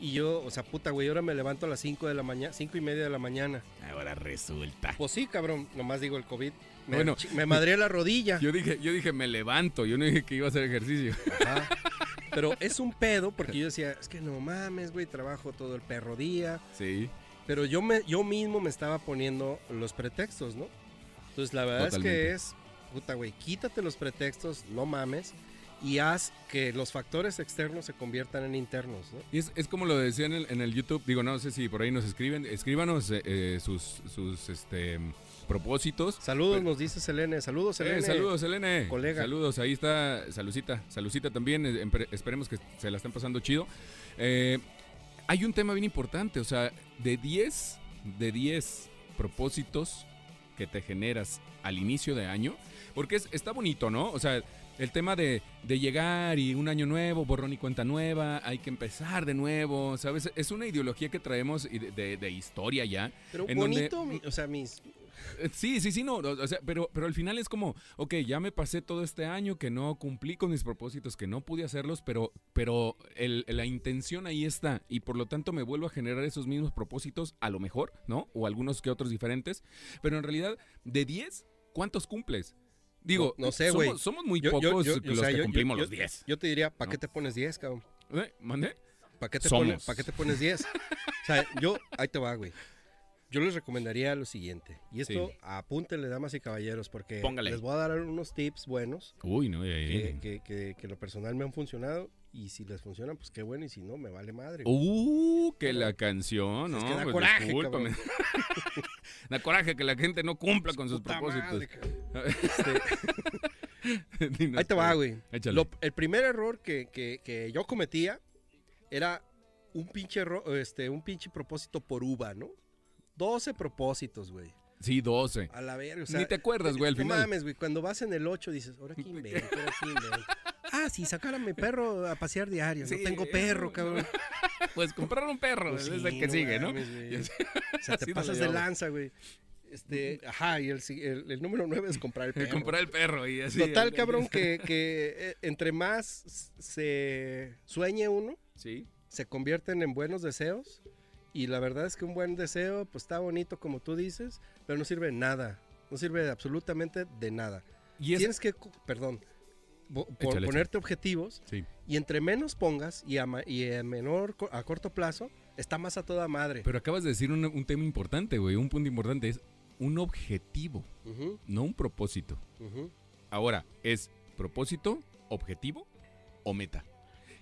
Y yo, o sea, puta, güey, ahora me levanto a las 5 de la mañana, 5 y media de la mañana. Ahora resulta. Pues sí, cabrón, nomás digo el COVID. Me, Bueno, me madré la rodilla. Yo dije, yo dije, me levanto. Yo no dije que iba a hacer ejercicio. Ajá. Pero es un pedo porque yo decía, es que no mames, güey, trabajo todo el perro día. Sí. Pero yo, me, yo mismo me estaba poniendo los pretextos, ¿no? Entonces la verdad es que es, puta, güey, quítate los pretextos, no mames, y haz que los factores externos se conviertan en internos, ¿no? Y es, es como lo decía en el, en el YouTube. Digo, no sé si por ahí nos escriben. Escríbanos eh, eh, sus, sus este, propósitos. Saludos, nos dice Selene, saludos, Selene. Eh, saludos, Elene. Colega. Saludos, ahí está Salucita. Salucita también. eh, Esperemos que se la estén pasando chido. Eh, hay un tema bien importante, o sea, de 10, de 10 propósitos que te generas al inicio de año, porque es- está bonito, ¿no? O sea, el tema de, de llegar y un año nuevo, borrón y cuenta nueva, hay que empezar de nuevo, ¿sabes? Es una ideología que traemos de, de- de historia ya, Pero en donde- bonito, mi- o sea, mis... eh, Sí, sí, sí, no, o sea, pero, pero al final es como, ok, ya me pasé todo este año que no cumplí con mis propósitos, que no pude hacerlos, pero, pero el- la intención ahí está y por lo tanto me vuelvo a generar esos mismos propósitos, a lo mejor, ¿no? O algunos que otros diferentes, pero en realidad, de 10, ¿cuántos cumples? Digo, No- no sé, güey. Somos, muy yo- pocos yo- los sea, que cumplimos los 10. Yo te diría, ¿para No. qué te pones 10, cabrón? ¿Eh? ¿Mande? ¿Para qué, te pones- ¿Para qué te pones 10? O sea, yo, ahí te va, güey. Yo les recomendaría lo siguiente. Y esto, Sí. apúntenle, damas y caballeros, porque Póngale. les voy a dar unos tips buenos Uy, no, que, que, que, que lo personal me han funcionado. Y si les funcionan, pues qué bueno. Y si no, me vale madre. Uh, que la canción, ¿no? Es que da Pues coraje, da coraje que la gente no cumpla con sus Puta propósitos. madre. Este, ahí te va, pero- güey. Échale. Lo- el primer error que, yo cometía era un pinche, este, un pinche propósito por uva, ¿no? 12 propósitos, güey. Sí, 12. A la verga, o sea, Ni te acuerdas, güey, al no final. mames, güey, cuando vas en el 8 dices, ahora qué invento, ahora qué invento. Ah, sí, sacar a mi perro a pasear diario. Sí, no tengo perro, no, cabrón. Pues comprar un perro, Pues es sí, el que sigue, ¿no? mames, güey. Ya O sea, te Así no pasas le de lanza, güey. Este, ajá, y el, el- el número 9 es comprar el perro. comprar el perro y así. Total, cabrón, que, que eh, entre más se sueñe uno, Sí. se convierten en buenos deseos. Y la verdad es que un buen deseo, pues está bonito como tú dices, pero no sirve de nada. No sirve de absolutamente de nada. Y es... Tienes que, perdón, bo- por Échale, ponerte objetivos Sí. y entre menos pongas y a, y a menor, a corto plazo, está más a toda madre. Pero acabas de decir un, un tema importante, güey. Un punto importante es un objetivo, no un propósito. Ahora, ¿es propósito, objetivo o meta?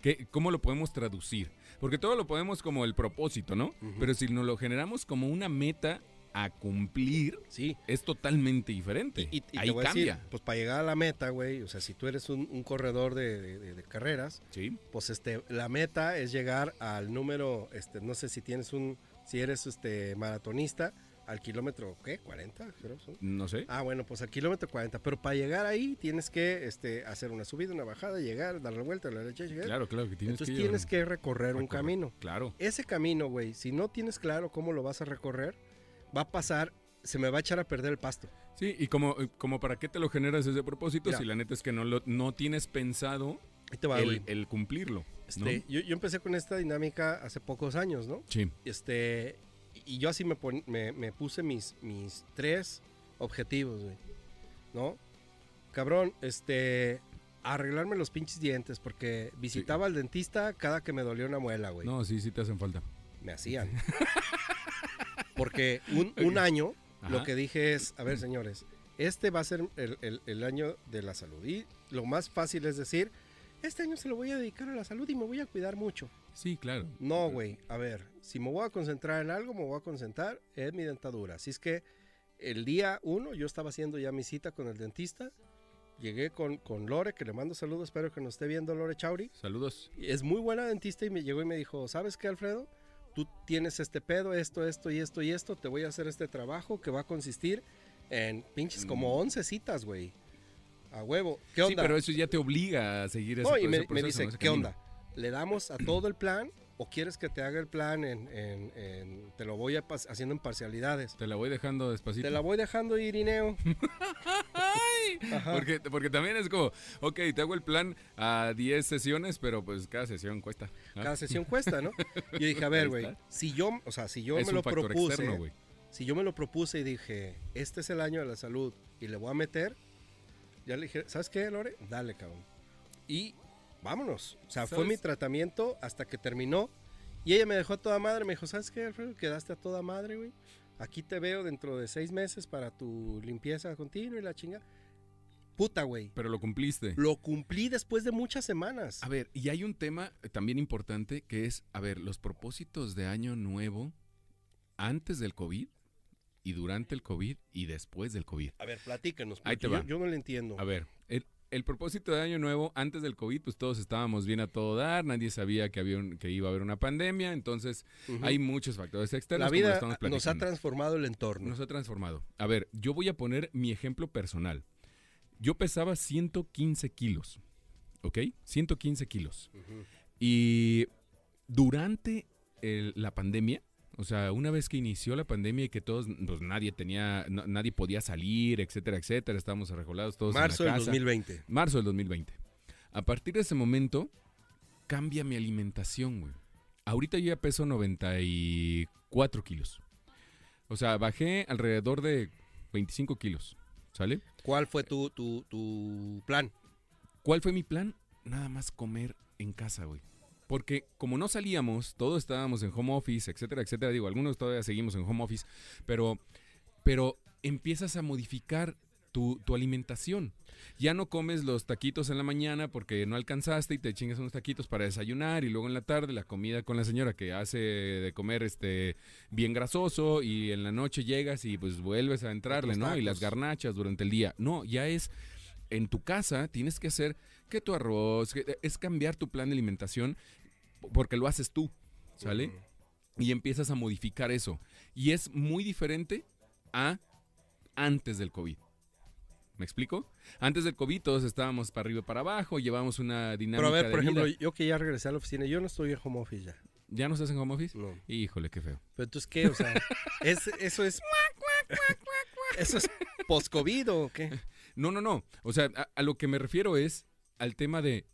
¿Qué, ¿Cómo lo podemos traducir? Porque todo lo podemos como el propósito, ¿no? Pero si nos lo generamos como una meta a cumplir, Sí. es totalmente diferente. Y, y- y Ahí cambia. decir, pues para llegar a la meta, güey, o sea, si tú eres un, un corredor de- de carreras, Sí. pues este, la meta es llegar al número, este, no sé si tienes un si eres este maratonista, al kilómetro, ¿qué? ¿40? Creo son. No sé. Ah, bueno, pues al kilómetro 40. Pero para llegar ahí tienes que este, hacer una subida, una bajada, llegar, dar la vuelta, la derecha, llegar. Claro, claro, que tienes Entonces que tienes que recorrer un camino. Claro. Ese camino, güey, si no tienes claro cómo lo vas a recorrer, va a pasar, se me va a echar a perder el pasto. Sí, y como, como para qué te lo generas ese propósito Mira. si la neta es que no, lo, no tienes pensado Ahí te va, el, cumplirlo. ¿no? Este, yo, yo empecé con esta dinámica hace pocos años, ¿no? Sí. Este, y yo así me, pon- me, me puse mis, mis tres objetivos, güey. ¿No? Cabrón, este, arreglarme los pinches dientes, porque visitaba al dentista cada que me dolía una muela, güey. No, sí, sí te hacen falta. Me hacían. porque un, un año, lo que dije es, a ver, señores, este va a ser el, el- el año de la salud. Y lo más fácil es decir, este año se lo voy a dedicar a la salud y me voy a cuidar mucho. Sí, claro. No, güey. A ver, si me voy a concentrar en algo, me voy a concentrar en mi dentadura. Así es que el día uno yo estaba haciendo ya mi cita con el dentista. Llegué con, con Lore, que le mando saludos, espero que nos esté viendo Lore Chauri. Saludos. Y Es muy buena dentista y me llegó y me dijo, ¿sabes qué, Alfredo? Tú tienes este pedo, esto, esto y esto y esto. Te voy a hacer este trabajo que va a consistir en pinches como 11 citas, güey. A huevo. ¿Qué onda? Sí, pero eso ya te obliga a seguir ese, No, y ese me, me proceso, dice, ¿qué onda? ¿Le damos a todo el plan o quieres que te haga el plan en, en- en- te lo voy a haciendo en parcialidades? Te la voy dejando despacito. Te la voy dejando ir, Irineo. Porque, porque también es como, ok, te hago el plan a 10 sesiones, pero pues cada sesión cuesta. ¿no? Cada sesión cuesta, ¿no? Yo dije, a ver, güey, si yo, o sea, si yo es me un lo propuse, externo, si yo me lo propuse y dije, este es el año de la salud y le voy a meter, ya le dije, ¿sabes qué, Lore? Dale, cabrón. Y vámonos. O sea, fue mi tratamiento hasta que terminó. Y ella me dejó a toda madre. Me dijo, ¿sabes qué, Alfredo? Quedaste a toda madre, güey. Aquí te veo dentro de seis meses para tu limpieza continua y la chinga. Puta, güey. Pero lo cumpliste. Lo cumplí después de muchas semanas. A ver, y hay un tema también importante que es, a ver, los propósitos de año nuevo antes del COVID y durante el COVID y después del COVID. A ver, platícanos. Ahí te va. Yo, yo no le entiendo. A ver, el, propósito de año nuevo antes del COVID, pues todos estábamos bien a todo dar, nadie sabía que, había un- que iba a haber una pandemia, entonces hay muchos factores externos. la vida nos ha transformado el entorno. Nos ha transformado. A ver, yo voy a poner mi ejemplo personal. Yo pesaba 115 kilos, ¿ok? 115 kilos. Y durante el- la pandemia, o sea, una vez que inició la pandemia y que todos, pues nadie tenía, no- nadie podía salir, etcétera, etcétera, estábamos arreglados todos Marzo en del la casa. 2020. Marzo del 2020. A partir de ese momento, cambia mi alimentación, güey. Ahorita yo ya peso 94 kilos. O sea, bajé alrededor de 25 kilos, ¿sale? ¿Cuál fue tu, tu, tu plan? ¿Cuál fue mi plan? Nada más comer en casa, güey. Porque como no salíamos, todos estábamos en home office, etcétera, etcétera. Digo, algunos todavía seguimos en home office, pero, pero empiezas a modificar tu, tu alimentación. Ya no comes los taquitos en la mañana porque no alcanzaste y te chingas unos taquitos para desayunar y luego en la tarde la comida con la señora que hace de comer este bien grasoso y en la noche llegas y pues vuelves a entrarle, ¿no? Y las garnachas durante el día. No, ya es en tu casa tienes que hacer que tu arroz, que- es cambiar tu plan de alimentación porque lo haces tú, ¿sale? Y empiezas a modificar eso. Y es muy diferente a antes del COVID. ¿Me explico? Antes del COVID todos estábamos para arriba y para abajo, llevábamos una dinámica Pero a ver, de por ejemplo, yo que ya regresé a la oficina, yo no estoy en home office ya. ¿Ya no estás en home office? No. Híjole, qué feo. Pero entonces, ¿qué? O sea, es, eso es... ¿Eso es post-COVID o qué? No, no, no. O sea, a, lo que me refiero es al tema de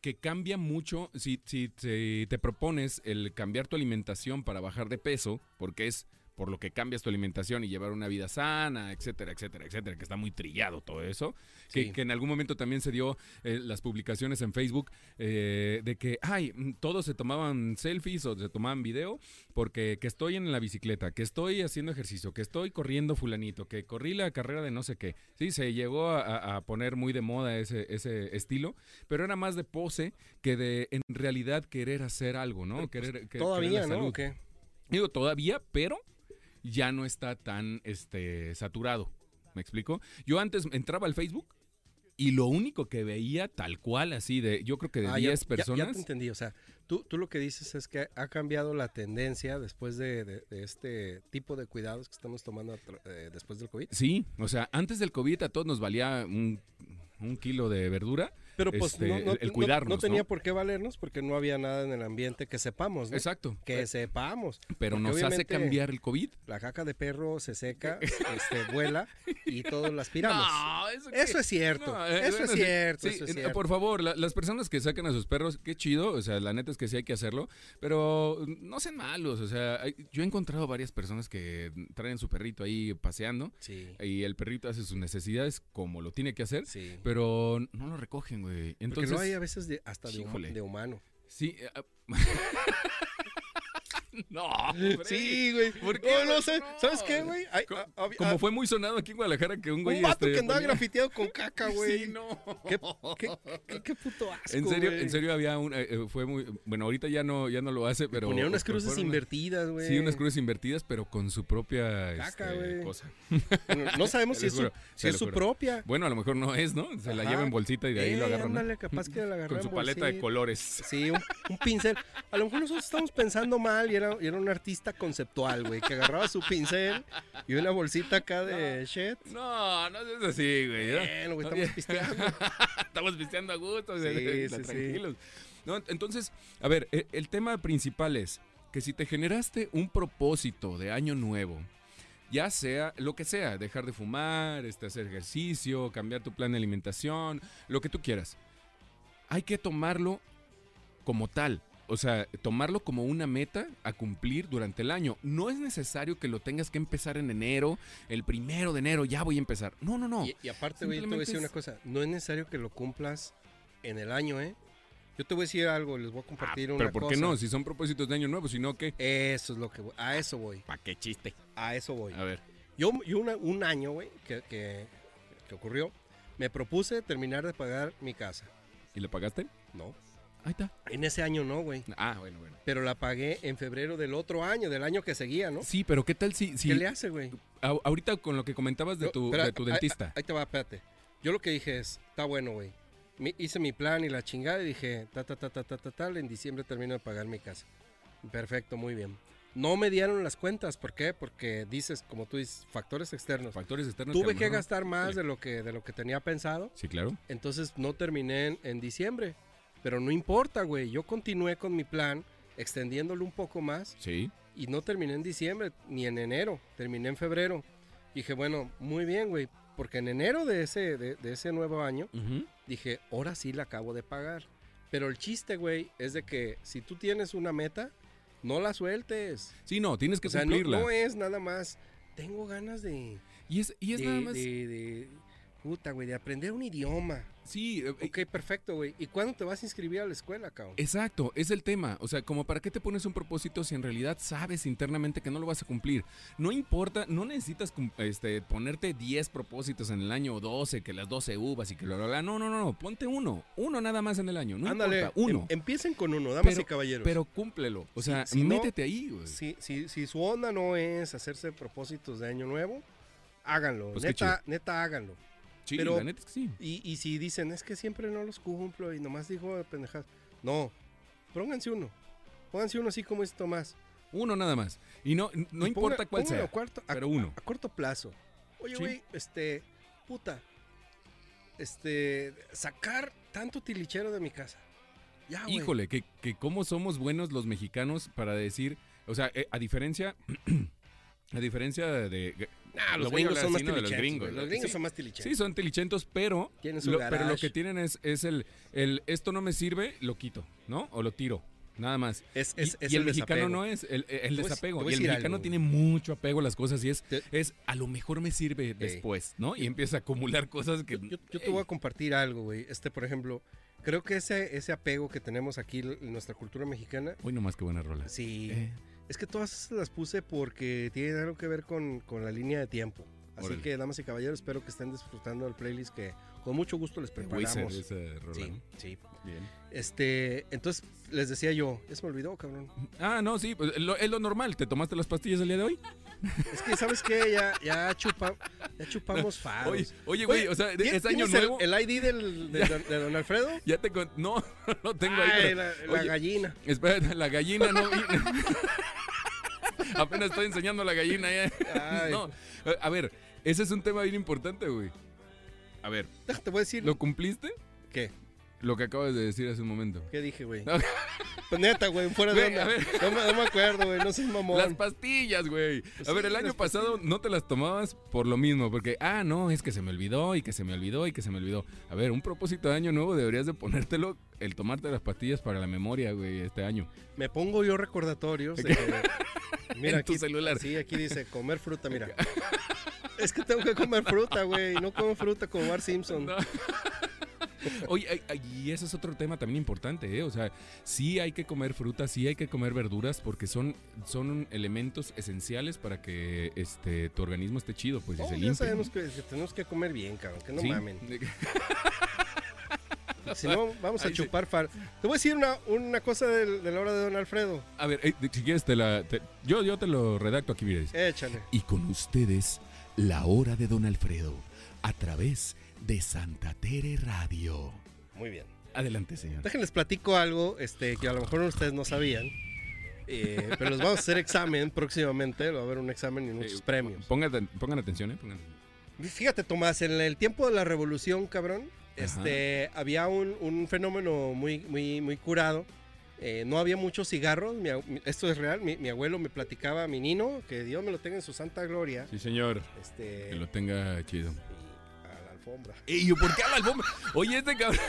que cambia mucho si, si, si te propones el cambiar tu alimentación para bajar de peso, porque es por lo que cambias tu alimentación y llevar una vida sana, etcétera, etcétera, etcétera, que está muy trillado todo eso, que, Sí. que en algún momento también se dio eh, las publicaciones en Facebook eh, de que, ay, mm, todos se tomaban selfies o se tomaban video porque que estoy en la bicicleta, que estoy haciendo ejercicio, que estoy corriendo fulanito, que corrí la carrera de no sé qué. Sí, se llegó a, poner muy de moda ese, ese estilo, pero era más de pose que de en realidad querer hacer algo, ¿no? querer, que- querer Todavía, la ¿no? salud. ¿O qué? Digo, todavía, pero ya no está tan este, saturado. ¿Me explico? Yo antes entraba al Facebook y lo único que veía tal cual, así de, yo creo que de Ah, ya- 10 ya- personas. Ya, te entendí, o sea, Tú, tú lo que dices es que ha cambiado la tendencia después de, de- de este tipo de cuidados que estamos tomando eh, después del COVID. Sí, o sea, antes del COVID a todos nos valía un, un kilo de verdura. Pero pues Este, no, no- el- no- cuidarnos, no tenía ¿no? por qué valernos porque no había nada en el ambiente que sepamos, ¿no? Exacto. Que sepamos. Pero porque nos hace cambiar el COVID. La caca de perro se seca, este, vuela y todos la aspiramos. No, eso, Eso es cierto, No, eh, eso bueno, es cierto, sí, eso es eh, cierto. Por favor, la- las personas que sacan a sus perros, qué chido, o sea, la neta es que sí hay que hacerlo, pero no sean malos, o sea, yo he encontrado varias personas que traen su perrito ahí paseando Sí, y el perrito hace sus necesidades como lo tiene que hacer, sí. pero no lo recogen, güey. Porque Entonces, no hay a veces de, hasta de, hum- Híjole. de humano. sí. ah, no, Freddy. Sí, güey. ¿Por qué, No, no sé. No. ¿Sabes qué, güey? Ay, Co- ah, había- Como ah, fue muy sonado aquí en Guadalajara que un güey un vato este, que andaba ponía- grafiteado con caca, güey. Sí, no. ¿Qué, qué, qué- qué puto asco, En serio, güey. en serio había un eh, eh, fue muy bueno, ahorita ya no ya no lo hace, pero Ponía unas pero cruces fueron- invertidas, güey. Sí, unas cruces invertidas, pero con su propia Caca, este, güey. cosa. Bueno, no sabemos si lo es su, si es lo su propia. Bueno, a lo mejor no es, ¿no? Se la Ajá. lleva en bolsita y de ahí lo Eh, agarran. ¿no? ándale, capaz que la agarró Con su paleta de colores. Sí, un, un pincel. A lo mejor nosotros estamos pensando mal y era, y era un artista conceptual, güey, que agarraba su pincel y una bolsita acá de shit. No, no es así, güey. ¿no? Bueno, güey, estamos pisteando. Estamos pisteando a gusto, Sí, de- sí, sí. tranquilos. No, entonces, a ver, e- el tema principal es que si te generaste un propósito de año nuevo, ya sea lo que sea, dejar de fumar, este, hacer ejercicio, cambiar tu plan de alimentación, lo que tú quieras, hay que tomarlo como tal. O sea, tomarlo como una meta a cumplir durante el año. No es necesario que lo tengas que empezar en enero, el primero de enero, ya voy a empezar. No, no, no. Y, y aparte, güey, te voy a decir una cosa. No es necesario que lo cumplas en el año, ¿eh? Yo te voy a decir algo, les voy a Ah, compartir una pero ¿por qué cosa. no? Si son propósitos de año nuevo, si no, ¿qué? Eso es lo que voy. A eso voy. ¿Para qué chiste? A eso voy. A ver. Yo, yo una- un año, güey, que, que, que ocurrió, me propuse terminar de pagar mi casa. ¿Y le pagaste? No. Ahí está. En ese año no, güey. Ah, bueno, bueno. Pero la pagué en febrero del otro año, del año que seguía, ¿no? Sí, pero ¿qué tal si, si ¿Qué le hace, güey? ahorita con lo que comentabas de tu, espera, de tu dentista? Ahí, te va, espérate. Yo lo que dije es, está bueno, güey. Hice mi plan y la chingada y dije, ta, ta, ta, ta, ta, ta, tal, en diciembre termino de pagar mi casa. Perfecto, muy bien. No me dieron las cuentas, ¿por qué? Porque dices, como tú dices, factores externos. Factores externos. Tuve que gastar más de lo que, de lo que tenía pensado, Sí, claro. entonces no terminé en, en diciembre. Pero no importa, güey. Yo continué con mi plan, extendiéndolo un poco más Sí. y no terminé en diciembre ni en enero, terminé en febrero. Dije, bueno, muy bien, güey, porque en enero de ese, de, de ese nuevo año dije, ahora sí la acabo de pagar. Pero el chiste, güey, es de que si tú tienes una meta, no la sueltes. Sí, no, tienes que o sea, cumplirla. no es nada más, tengo ganas de... y es, y es de, nada más. de- puta, güey, de aprender un idioma. Sí, eh, Ok, perfecto, güey. ¿Y cuándo te vas a inscribir a la escuela, cabrón? Exacto, es el tema. O sea, como para qué te pones un propósito si en realidad sabes internamente que no lo vas a cumplir. No importa, no necesitas este, ponerte 10 propósitos en el año o 12, que las 12 uvas y que lo bla, No, no, no, no. Ponte uno. Uno nada más en el año. No Ándale, importa, uno. em- empiecen con uno, damas Pero- y caballeros. Pero cúmplelo. O sea, si métete ahí, güey. si, si, si su onda no es hacerse propósitos de año nuevo, háganlo. Pues neta, neta, háganlo. Sí, pero- la neta es que sí. Y, y si dicen, es que siempre no los cumplo y nomás digo pendejadas. No, pónganse uno. Pónganse uno así como es Tomás. Uno nada más. Y no, no Y importa ponga- cuál sea. A, cuarto- a- pero uno. A, corto plazo. Oye, Sí. güey, este, puta. Este, sacar tanto tilichero de mi casa. Ya. Híjole, que, que cómo somos buenos los mexicanos para decir, o sea, eh, a diferencia, a diferencia de, Nah, Lo los los tilichentos, gringos, güey. Los ¿no? gringos Sí. son más tilichentos. sí son telichentos, pero lo, pero lo que tienen es, es el, el esto no me sirve, lo quito, ¿no? O lo tiro, nada más. Es, Y, es, es y el, el mexicano no es el, el desapego. Y el mexicano algo, tiene mucho apego a las cosas y es, Te- es a lo mejor me sirve después, ¿no? Y empieza a acumular cosas que... Yo, yo- yo te voy a compartir algo, güey. Este, por ejemplo, creo que ese, ese apego que tenemos aquí en nuestra cultura mexicana, Hoy nomás que buena rola. sí, Eh, es que todas las puse porque tienen algo que ver con, con la línea de tiempo. Así Órale. que, damas y caballeros, espero que estén disfrutando del playlist que con mucho gusto les preparamos. rola, Sí, sí. Bien. Este, entonces les decía yo, ya se me olvidó, cabrón. Ah, no, sí, pues, es lo normal. ¿Te tomaste las pastillas el día de hoy? Es que, ¿sabes qué? Ya, ya, chupa, ya chupamos faros. Oye, oye, güey, o sea, ¿es año ¿tienes nuevo? El, el ID del, de, don- de don Alfredo? Ya te con... No, no tengo ahí. Pero- la, la oye, gallina. Espérate, la gallina no. Apenas estoy enseñando la gallina ya. No, a ver, ese es un tema bien importante, güey. A ver, Déjate, voy a decir. ¿lo cumpliste? ¿Qué? Lo que acabas de decir hace un momento. ¿Qué dije, güey? No. Pues neta, güey, fuera de onda. No me, no me acuerdo, güey, no seas mamón. Las pastillas, güey. Pues A ver, el año pasado no te las tomabas por lo mismo, porque, ah, no, es que se me olvidó y que se me olvidó y que se me olvidó. A ver, un propósito de año nuevo deberías de ponértelo, el tomarte las pastillas para la memoria, güey, este año. Me pongo yo recordatorios. de que- En tu celular. Sí, aquí dice comer fruta, mira. Es que tengo que comer fruta, güey. No como fruta como Bart Simpson. No. Oye, y ese es otro tema también importante, ¿eh? O sea, sí hay que comer fruta, sí hay que comer verduras, porque son, son elementos esenciales para que este, tu organismo esté chido, pues, y No, se ya limpie. sabemos que, que tenemos que comer bien, cabrón. Que no Sí. mamen. Si no, vamos a Ahí sí. chupar far. Te voy a decir una, una cosa de, la hora de Don Alfredo. A ver, eh, si quieres, te la, te- yo, yo te lo redacto aquí, dice. Échale. Y con ustedes, la hora de Don Alfredo, a través de Santa Tere Radio. Muy bien. Adelante, señor. Déjenles platico algo este, que a lo mejor ustedes no sabían. eh, pero les vamos a hacer examen próximamente. Va a haber un examen y muchos Eh, premios. Pongan, pongan atención, ¿eh? Pongan- Fíjate, Tomás, en el tiempo de la revolución, cabrón, este, había un, un fenómeno muy, muy, muy curado. Eh, no había muchos cigarros. mi- esto es real. Mi, mi abuelo me platicaba, mi nino, que Dios me lo tenga en su santa gloria. Sí, señor. Este, Que lo tenga chido. Y alfombra. Ey, ¿yo ¿por qué a la alfombra? Oye, este cabrón.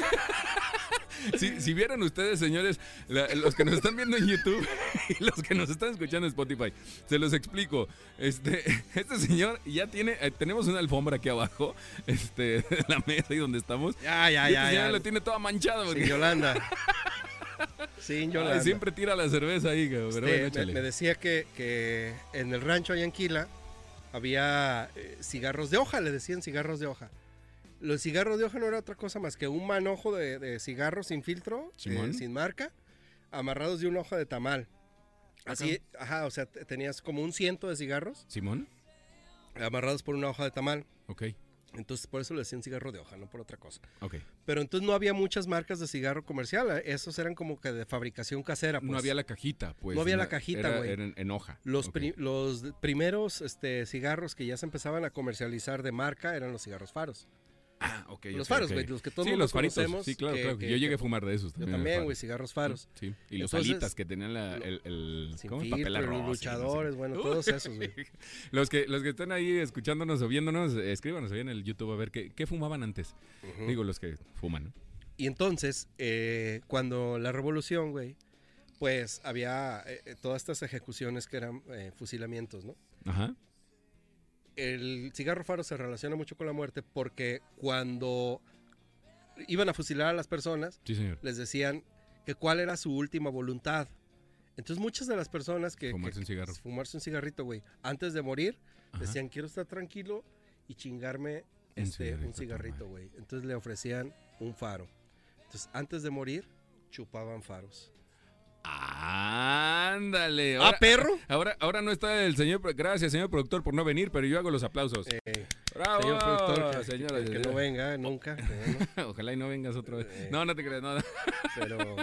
si, si vieran ustedes, señores, la- los que nos están viendo en YouTube y los que nos están escuchando en Spotify, se los explico. Este, este señor ya tiene, eh, tenemos una alfombra aquí abajo, este, de la mesa y donde estamos. Ya, ya, y ya. este señor ya. lo tiene toda manchada porque Sin Yolanda. Sin ay, Yolanda. siempre tira la cerveza ahí. Pero Este, bueno, me, me decía que, que en el rancho allá en Quila había eh, cigarros de hoja, le decían cigarros de hoja. Los cigarros de hoja no era otra cosa más que un manojo de, de cigarros sin filtro, eh, sin marca, amarrados de una hoja de tamal. Así, ajá, o sea, te- tenías como un ciento de cigarros ¿Simón? amarrados por una hoja de tamal. Ok, Entonces, por eso le decían cigarro de hoja, no por otra cosa. ok. Pero entonces no había muchas marcas de cigarro comercial. eh, Esos eran como que de fabricación casera. no pues. había la cajita, pues. No había la cajita, güey. En, en hoja. Los, pri- los primeros este, cigarros que ya se empezaban a comercializar de marca eran los cigarros faros. Ah, ok. los faros, güey, los que todos Sí, los faritos. Sí, claro, claro. que yo llegué a fumar de esos Yo también. también, faros. güey, cigarros faros. Sí, y los Entonces, alitas que tenían la, el, el Sin ¿cómo? filtro, papel los arroz. no sé luchadores, bueno, todos esos, güey. Los que, los que están ahí escuchándonos o viéndonos, escríbanos ahí en el YouTube a ver qué, qué fumaban antes. Digo, los que fuman, ¿no? Y entonces, eh, cuando la revolución, güey, pues había eh, eh, todas estas ejecuciones que eran eh, fusilamientos, ¿no? Ajá. El cigarro faro se relaciona mucho con la muerte porque cuando iban a fusilar a las personas, Sí, señor. les decían que cuál era su última voluntad. Entonces muchas de las personas que... Fumarse que- un cigarro. Fumarse un cigarrito, güey. Antes de morir, Ajá. decían, quiero estar tranquilo y chingarme Un este, cigarrito, un cigarrito, güey. Entonces le ofrecían un faro. Entonces, antes de morir, chupaban faros. Ándale. ¿Ah, perro? ahora, ahora no está el señor. Gracias, señor productor, por no venir, pero yo hago los aplausos. Eh, ¡Bravo! señor productor, que, señoras que y no venga nunca. bueno, Ojalá y no vengas otra vez. Eh. No, no te creas, no. pero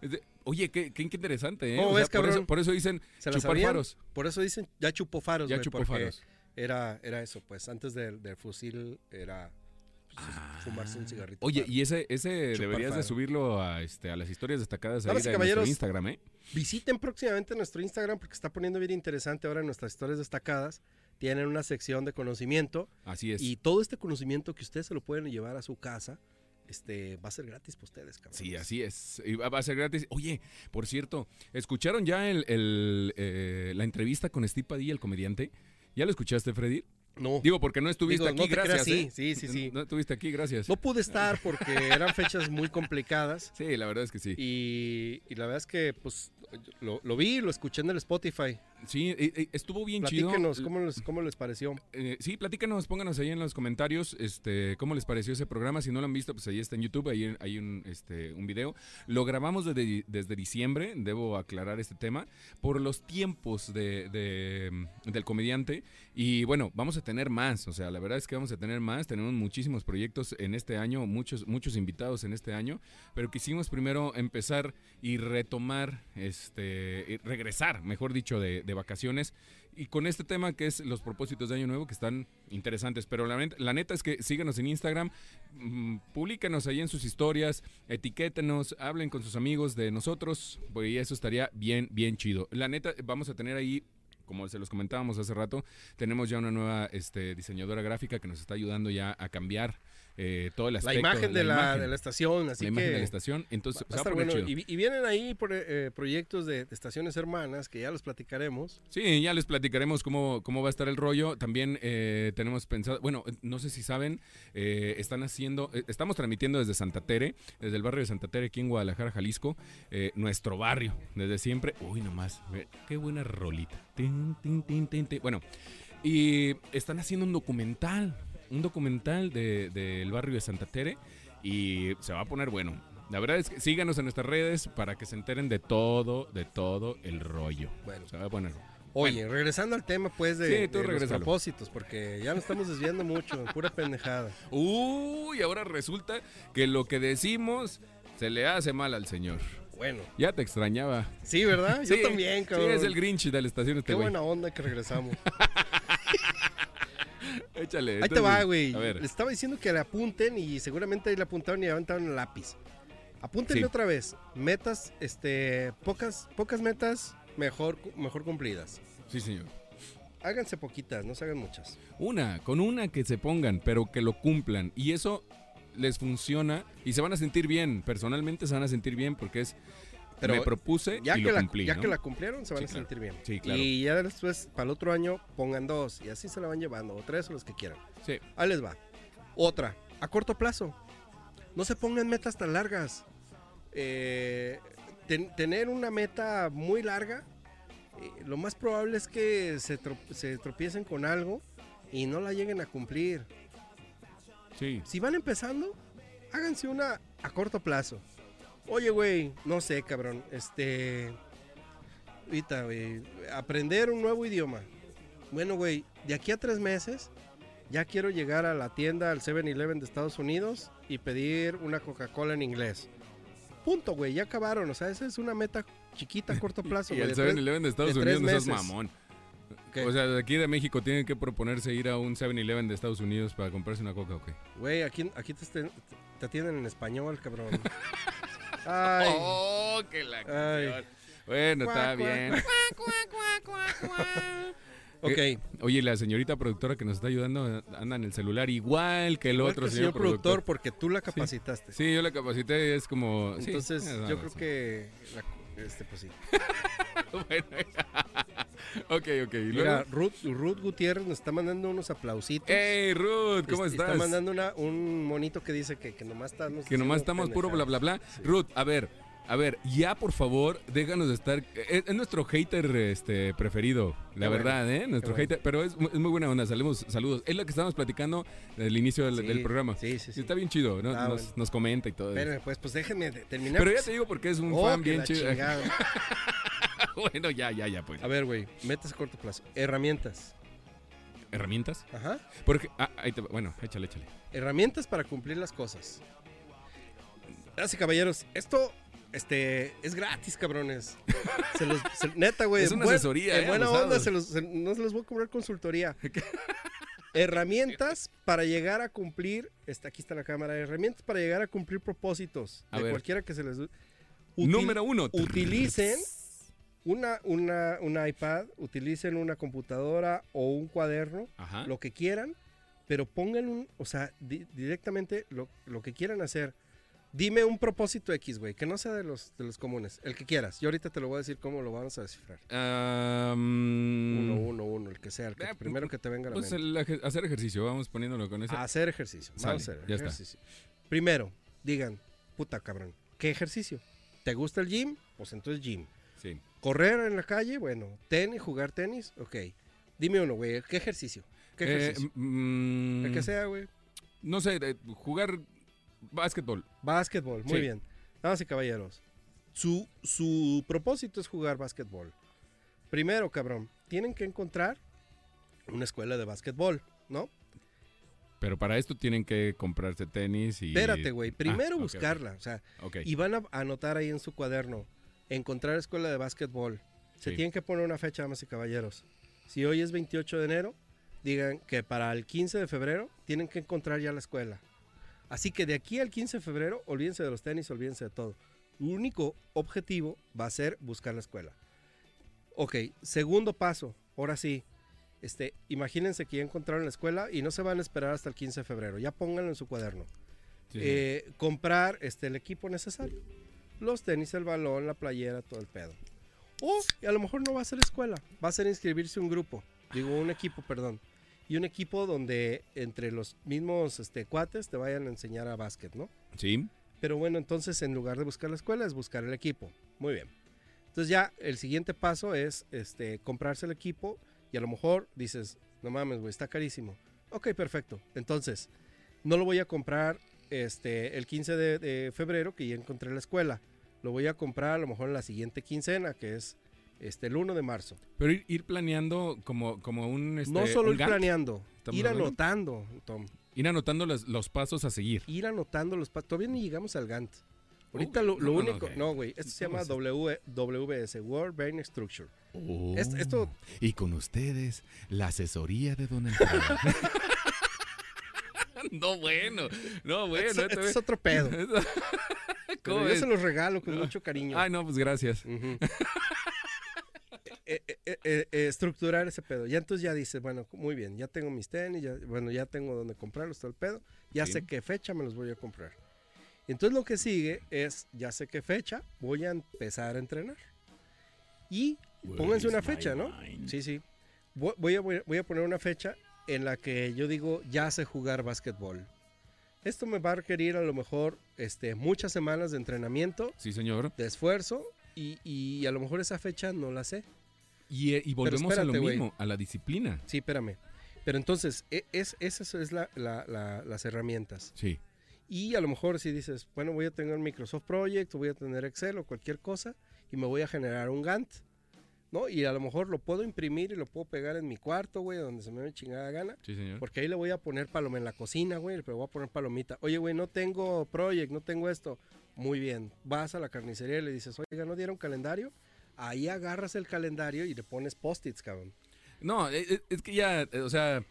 Oye, qué, qué, qué interesante, ¿eh? ¿Cómo O sea, ves, por, cabrón? eso, por eso dicen se chupar sabían. faros. Por eso dicen, ya chupó faros, Ya chupó faros. Era, era eso, pues. Antes del, del fusil era pues, fumarse un cigarrito. Oye, y ese, ese deberías de subirlo a, este, a las historias destacadas ahí de nuestro Instagram, ¿eh? Visiten próximamente nuestro Instagram porque está poniendo bien interesante ahora en nuestras historias destacadas. Tienen una sección de conocimiento Así es. y todo este conocimiento que ustedes se lo pueden llevar a su casa, este, va a ser gratis para ustedes, cabrón. Sí, así es. Va a ser gratis. Oye, por cierto, ¿escucharon ya el, el, eh, la entrevista con Steve Padilla, el comediante? ¿Ya lo escuchaste, Freddy? No, Digo, porque no estuviste Digo, aquí, no gracias. creas, ¿eh? sí, sí, sí. No estuviste aquí, gracias. no pude estar porque eran fechas muy complicadas Sí, la verdad es que sí. y, y la verdad es que pues lo, lo vi lo escuché en el Spotify. Sí, eh, eh, estuvo bien chido. Platíquenos, ¿cómo les, cómo les pareció? Eh, sí, platícanos, pónganos ahí en los comentarios este, cómo les pareció ese programa. Si no lo han visto, pues ahí está en YouTube, ahí hay un, este, un video. Lo grabamos desde, desde diciembre, debo aclarar este tema, por los tiempos de, de- del comediante. Y bueno, vamos a tener más, o sea, la verdad es que vamos a tener más. Tenemos muchísimos proyectos en este año, muchos, muchos invitados en este año, pero quisimos primero empezar y retomar, este, regresar, mejor dicho, de, de vacaciones. Y con este tema que es los propósitos de Año Nuevo, que están interesantes. Pero la, net- la neta es que síganos en Instagram, mm, publíquenos ahí en sus historias, etiquétenos, hablen con sus amigos de nosotros, pues y eso estaría bien, bien chido. La neta, vamos a tener ahí como se los comentábamos hace rato, tenemos ya una nueva este, diseñadora gráfica que nos está ayudando ya a cambiar eh, todo el La aspecto. imagen de la, imagen, de la estación, así la imagen que de la estación. Entonces, va va a bueno. Y, y vienen ahí por, eh, proyectos de, de estaciones hermanas, que ya los platicaremos. Sí, ya les platicaremos cómo, cómo va a estar el rollo. También eh, tenemos pensado, bueno, no sé si saben, eh, están haciendo, eh, estamos transmitiendo desde Santa Tere, desde el barrio de Santa Tere, aquí en Guadalajara, Jalisco, nuestro barrio, desde siempre. Uy, nomás, qué buena rolita. Tin, tin, tin, tin, tin. Bueno, y están haciendo un documental, un documental del de, del barrio de Santa Tere y se va a poner bueno. La verdad es que síganos en nuestras redes para que se enteren de todo, de todo el rollo. Bueno. Se va a poner. Oye, regresando al tema, pues, de, Sí, tú de los propósitos, porque ya nos estamos desviando mucho, pura pendejada. Uy, ahora resulta que lo que decimos se le hace mal al señor. Bueno, Ya te extrañaba. sí, ¿verdad? Yo también, cabrón. Sí, es el Grinch de la estación este Qué buena onda que regresamos. Échale. Ahí te va, güey. A ver. Le estaba diciendo que le apunten y seguramente ahí le apuntaron y levantaron el lápiz. Apúntenle Sí. otra vez. Metas, este, pocas, pocas metas mejor, mejor cumplidas. Sí, señor. Háganse poquitas, no se hagan muchas. Una, con una que se pongan, pero que lo cumplan. Y eso les funciona y se van a sentir bien. Personalmente se van a sentir bien porque es. Pero me propuse Ya, y que lo la, cumplí. ya ¿no? que la cumplieron, se van Sí, a claro. sentir bien. Sí, claro. Y ya después, para el otro año, pongan dos. Y así se la van llevando. O tres o los que quieran. Sí. Ahí les va. Otra, a corto plazo. No se pongan metas tan largas. Eh, ten- tener una meta muy larga, eh, lo más probable es que se, tro- se tropiecen con algo y no la lleguen a cumplir. Sí. Si van empezando, háganse una a corto plazo. Oye, güey, no sé, cabrón. Este. Ahorita, güey. Aprender un nuevo idioma. Bueno, güey, de aquí a tres meses ya quiero llegar a la tienda, al 7-Eleven de Estados Unidos y pedir una Coca-Cola en inglés. Punto, güey, ya acabaron. O sea, esa es una meta chiquita a corto plazo. Y el de tres- 7-Eleven de Estados de Unidos no mamón. O sea, de aquí de México tienen que proponerse ir a un 7-Eleven de Estados Unidos para comprarse una coca, ok. Güey, aquí, aquí te, te atienden en español, cabrón. Ay. Oh, que la canción. Bueno, está bien. Ok. Eh, Oye, la señorita productora que nos está ayudando anda en el celular igual que el Igual otro que señor, productor. porque tú la capacitaste. Sí, yo la capacité y es como... Entonces, yo creo que. la- este, pues sí. Bueno, ok, ok. Ruth, Ruth Gutiérrez nos está mandando unos aplausitos. ¡Hey, Ruth! ¿Cómo Este, estás? Está mandando una, un monito que dice que, que nomás estamos. Que nomás estamos puro bla, bla, bla. Sí. Ruth, a ver, a ver, ya por favor, déjanos de estar. Es, es nuestro hater este, preferido, la Qué bueno, verdad, ¿eh? Nuestro qué bueno. hater, pero es, mu- es muy buena onda. Saludos, saludos. Es lo que estábamos platicando del inicio del, Sí, del programa. Sí, sí, sí. Está bien chido, ¿no? Ah, nos, bueno. nos comenta y todo. eso. Espérenme, pues, pues déjenme terminar. Pero ya te digo porque es un Oh, fan bien chido. bueno, ya, ya, ya, pues. A ver, güey, metas a corto plazo. Herramientas. ¿Herramientas? Ajá. Porque, ah, ahí te bueno, échale, échale. Herramientas para cumplir las cosas. Gracias, caballeros. Esto este, es gratis, cabrones. Se los, se- neta, güey. Es una asesoría, En eh, buena onda, se los- se- no se los voy a cobrar consultoría. herramientas para llegar a cumplir. Está, aquí está la cámara. Herramientas para llegar a cumplir propósitos. A de ver. cualquiera que se les. Util- Número uno. utilicen una, una, un iPad, utilicen una computadora o un cuaderno Ajá. lo que quieran, pero pongan un, o sea, di- directamente lo, lo que quieran hacer. Dime un propósito X, güey, que no sea de los, de los comunes, el que quieras. Yo ahorita te lo voy a decir cómo lo vamos a descifrar. Am, Uno, uno, uno, el que sea, el que- Eh, primero que te venga a la Pues mente. el hacer ejercicio, vamos poniéndolo con ese. Hacer ejercicio. Vamos a hacer ya está. ejercicio. Primero, digan, puta cabrón, ¿qué ejercicio? ¿Te gusta el gym? Pues entonces gym. Sí. Correr en la calle, bueno. Tenis, jugar tenis, ok. Dime uno, güey, ¿qué ejercicio? ¿Qué Eh, ejercicio? mm, El que sea, güey. No sé, de- jugar básquetbol. Básquetbol, muy Sí. bien. Damas y caballeros, su, su propósito es jugar básquetbol. Primero, cabrón, tienen que encontrar una escuela de básquetbol, ¿no? Pero para esto tienen que comprarse tenis y... Espérate, güey. Primero Ah, ok, buscarla, o sea, y van a anotar ahí en su cuaderno, encontrar escuela de básquetbol. Se Sí. tienen que poner una fecha, damas y caballeros. Si hoy es 28 de enero, digan que para el 15 de febrero tienen que encontrar ya la escuela. Así que de aquí al 15 de febrero, olvídense de los tenis, olvídense de todo. Su único objetivo va a ser buscar la escuela. Ok, segundo paso, ahora sí. Este, imagínense que ya encontraron la escuela y no se van a esperar hasta el 15 de febrero. Ya pónganlo en su cuaderno. Sí. Eh, comprar este, el equipo necesario. Los tenis, el balón, la playera, todo el pedo. O y a lo mejor no va a ser escuela, va a ser inscribirse un grupo, digo un equipo, perdón. Y un equipo donde entre los mismos este, cuates te vayan a enseñar a básquet, ¿no? Sí. Pero bueno, entonces en lugar de buscar la escuela es buscar el equipo. Muy bien. Entonces ya el siguiente paso es este, comprarse el equipo y a lo mejor dices, no mames, güey, está carísimo. Ok, perfecto. Entonces, no lo voy a comprar este, el 15 de, de febrero que ya encontré la escuela. Lo voy a comprar a lo mejor en la siguiente quincena, que es este, el 1 de marzo. Pero ir, ir planeando como, como un... este, no solo un ir Gantt, planeando, ¿estamos ir hablando? anotando, Tom. Ir anotando los, los pasos a seguir. Ir anotando los pasos. Todavía ni llegamos al Gantt. Ahorita lo, lo no, no, único... No, güey. Esto se llama ¿Cómo W, WS, World Brain Structure. Oh. Esto- esto- Y con ustedes, la asesoría de Don Alfredo. no, bueno. No, bueno. Esto- esto esto es otro pedo. ¿Cómo Pero yo se los regalo con mucho cariño. Ay, no, pues gracias. Ujú. Eh, eh, eh, eh, eh, estructurar ese pedo. Ya entonces ya dices, bueno, muy bien, ya tengo mis tenis, ya, bueno, ya tengo donde comprarlos, todo el pedo. Ya Sí. sé qué fecha me los voy a comprar. Entonces lo que sigue es, ya sé qué fecha, voy a empezar a entrenar. Y pónganse una fecha, ¿no? Sí, sí. Voy a- voy a poner una fecha en la que yo digo, ya sé jugar básquetbol. Esto me va a requerir a lo mejor este, muchas semanas de entrenamiento, Sí, señor. de esfuerzo, y, y a lo mejor esa fecha no la sé. Y, eh, y volvemos a lo espérate, mismo, a la disciplina. Sí, espérame. Pero entonces, e- es, esas son la, la- la- las herramientas. Sí. Y a lo mejor si dices, bueno, voy a tener Microsoft Project, voy a tener Excel o cualquier cosa, y me voy a generar un Gantt, ¿no? Y a lo mejor lo puedo imprimir y lo puedo pegar en mi cuarto, güey, donde se me dé chingada gana. Sí, señor. Porque ahí le voy a poner paloma en la cocina, güey, pero voy a poner palomita. Oye, güey, no tengo Project, no tengo esto. Muy bien. Vas a la carnicería y le dices, oiga, ¿no dieron calendario? Ahí agarras el calendario y le pones post-its, cabrón. No, eh, eh, es que ya, eh, o sea,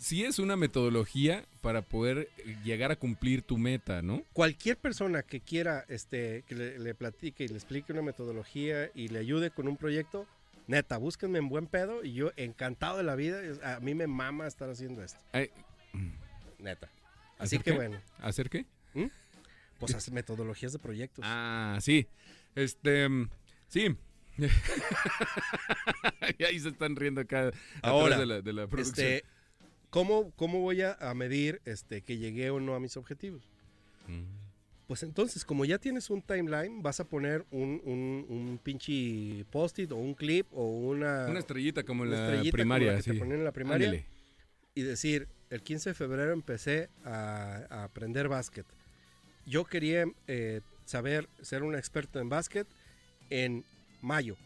sí es una metodología para poder eh, llegar a cumplir tu meta, ¿no? Cualquier persona que quiera este, que le, le platique y le explique una metodología y le ayude con un proyecto, neta, búsquenme en buen pedo y yo encantado de la vida. A mí me mama estar haciendo esto, Ay, neta. Así ¿Hacer que qué? bueno, ¿Hacer qué? pues hace metodologías de proyectos. Ah, sí. Este, mm, sí. y ahí se están riendo acá Ahora, de la, de la producción. Este, ¿cómo, ¿Cómo voy a, a medir este, que llegué o no a mis objetivos? Mm. Pues entonces, como ya tienes un timeline, vas a poner un, un, un pinche post-it o un clip o una, Una estrellita como en la estrellita como primaria, la que sí. te ponían en la primaria Ándele. y decir, el 15 de febrero empecé a, a aprender básquet. Yo quería eh, saber ser un experto en básquet en mayo.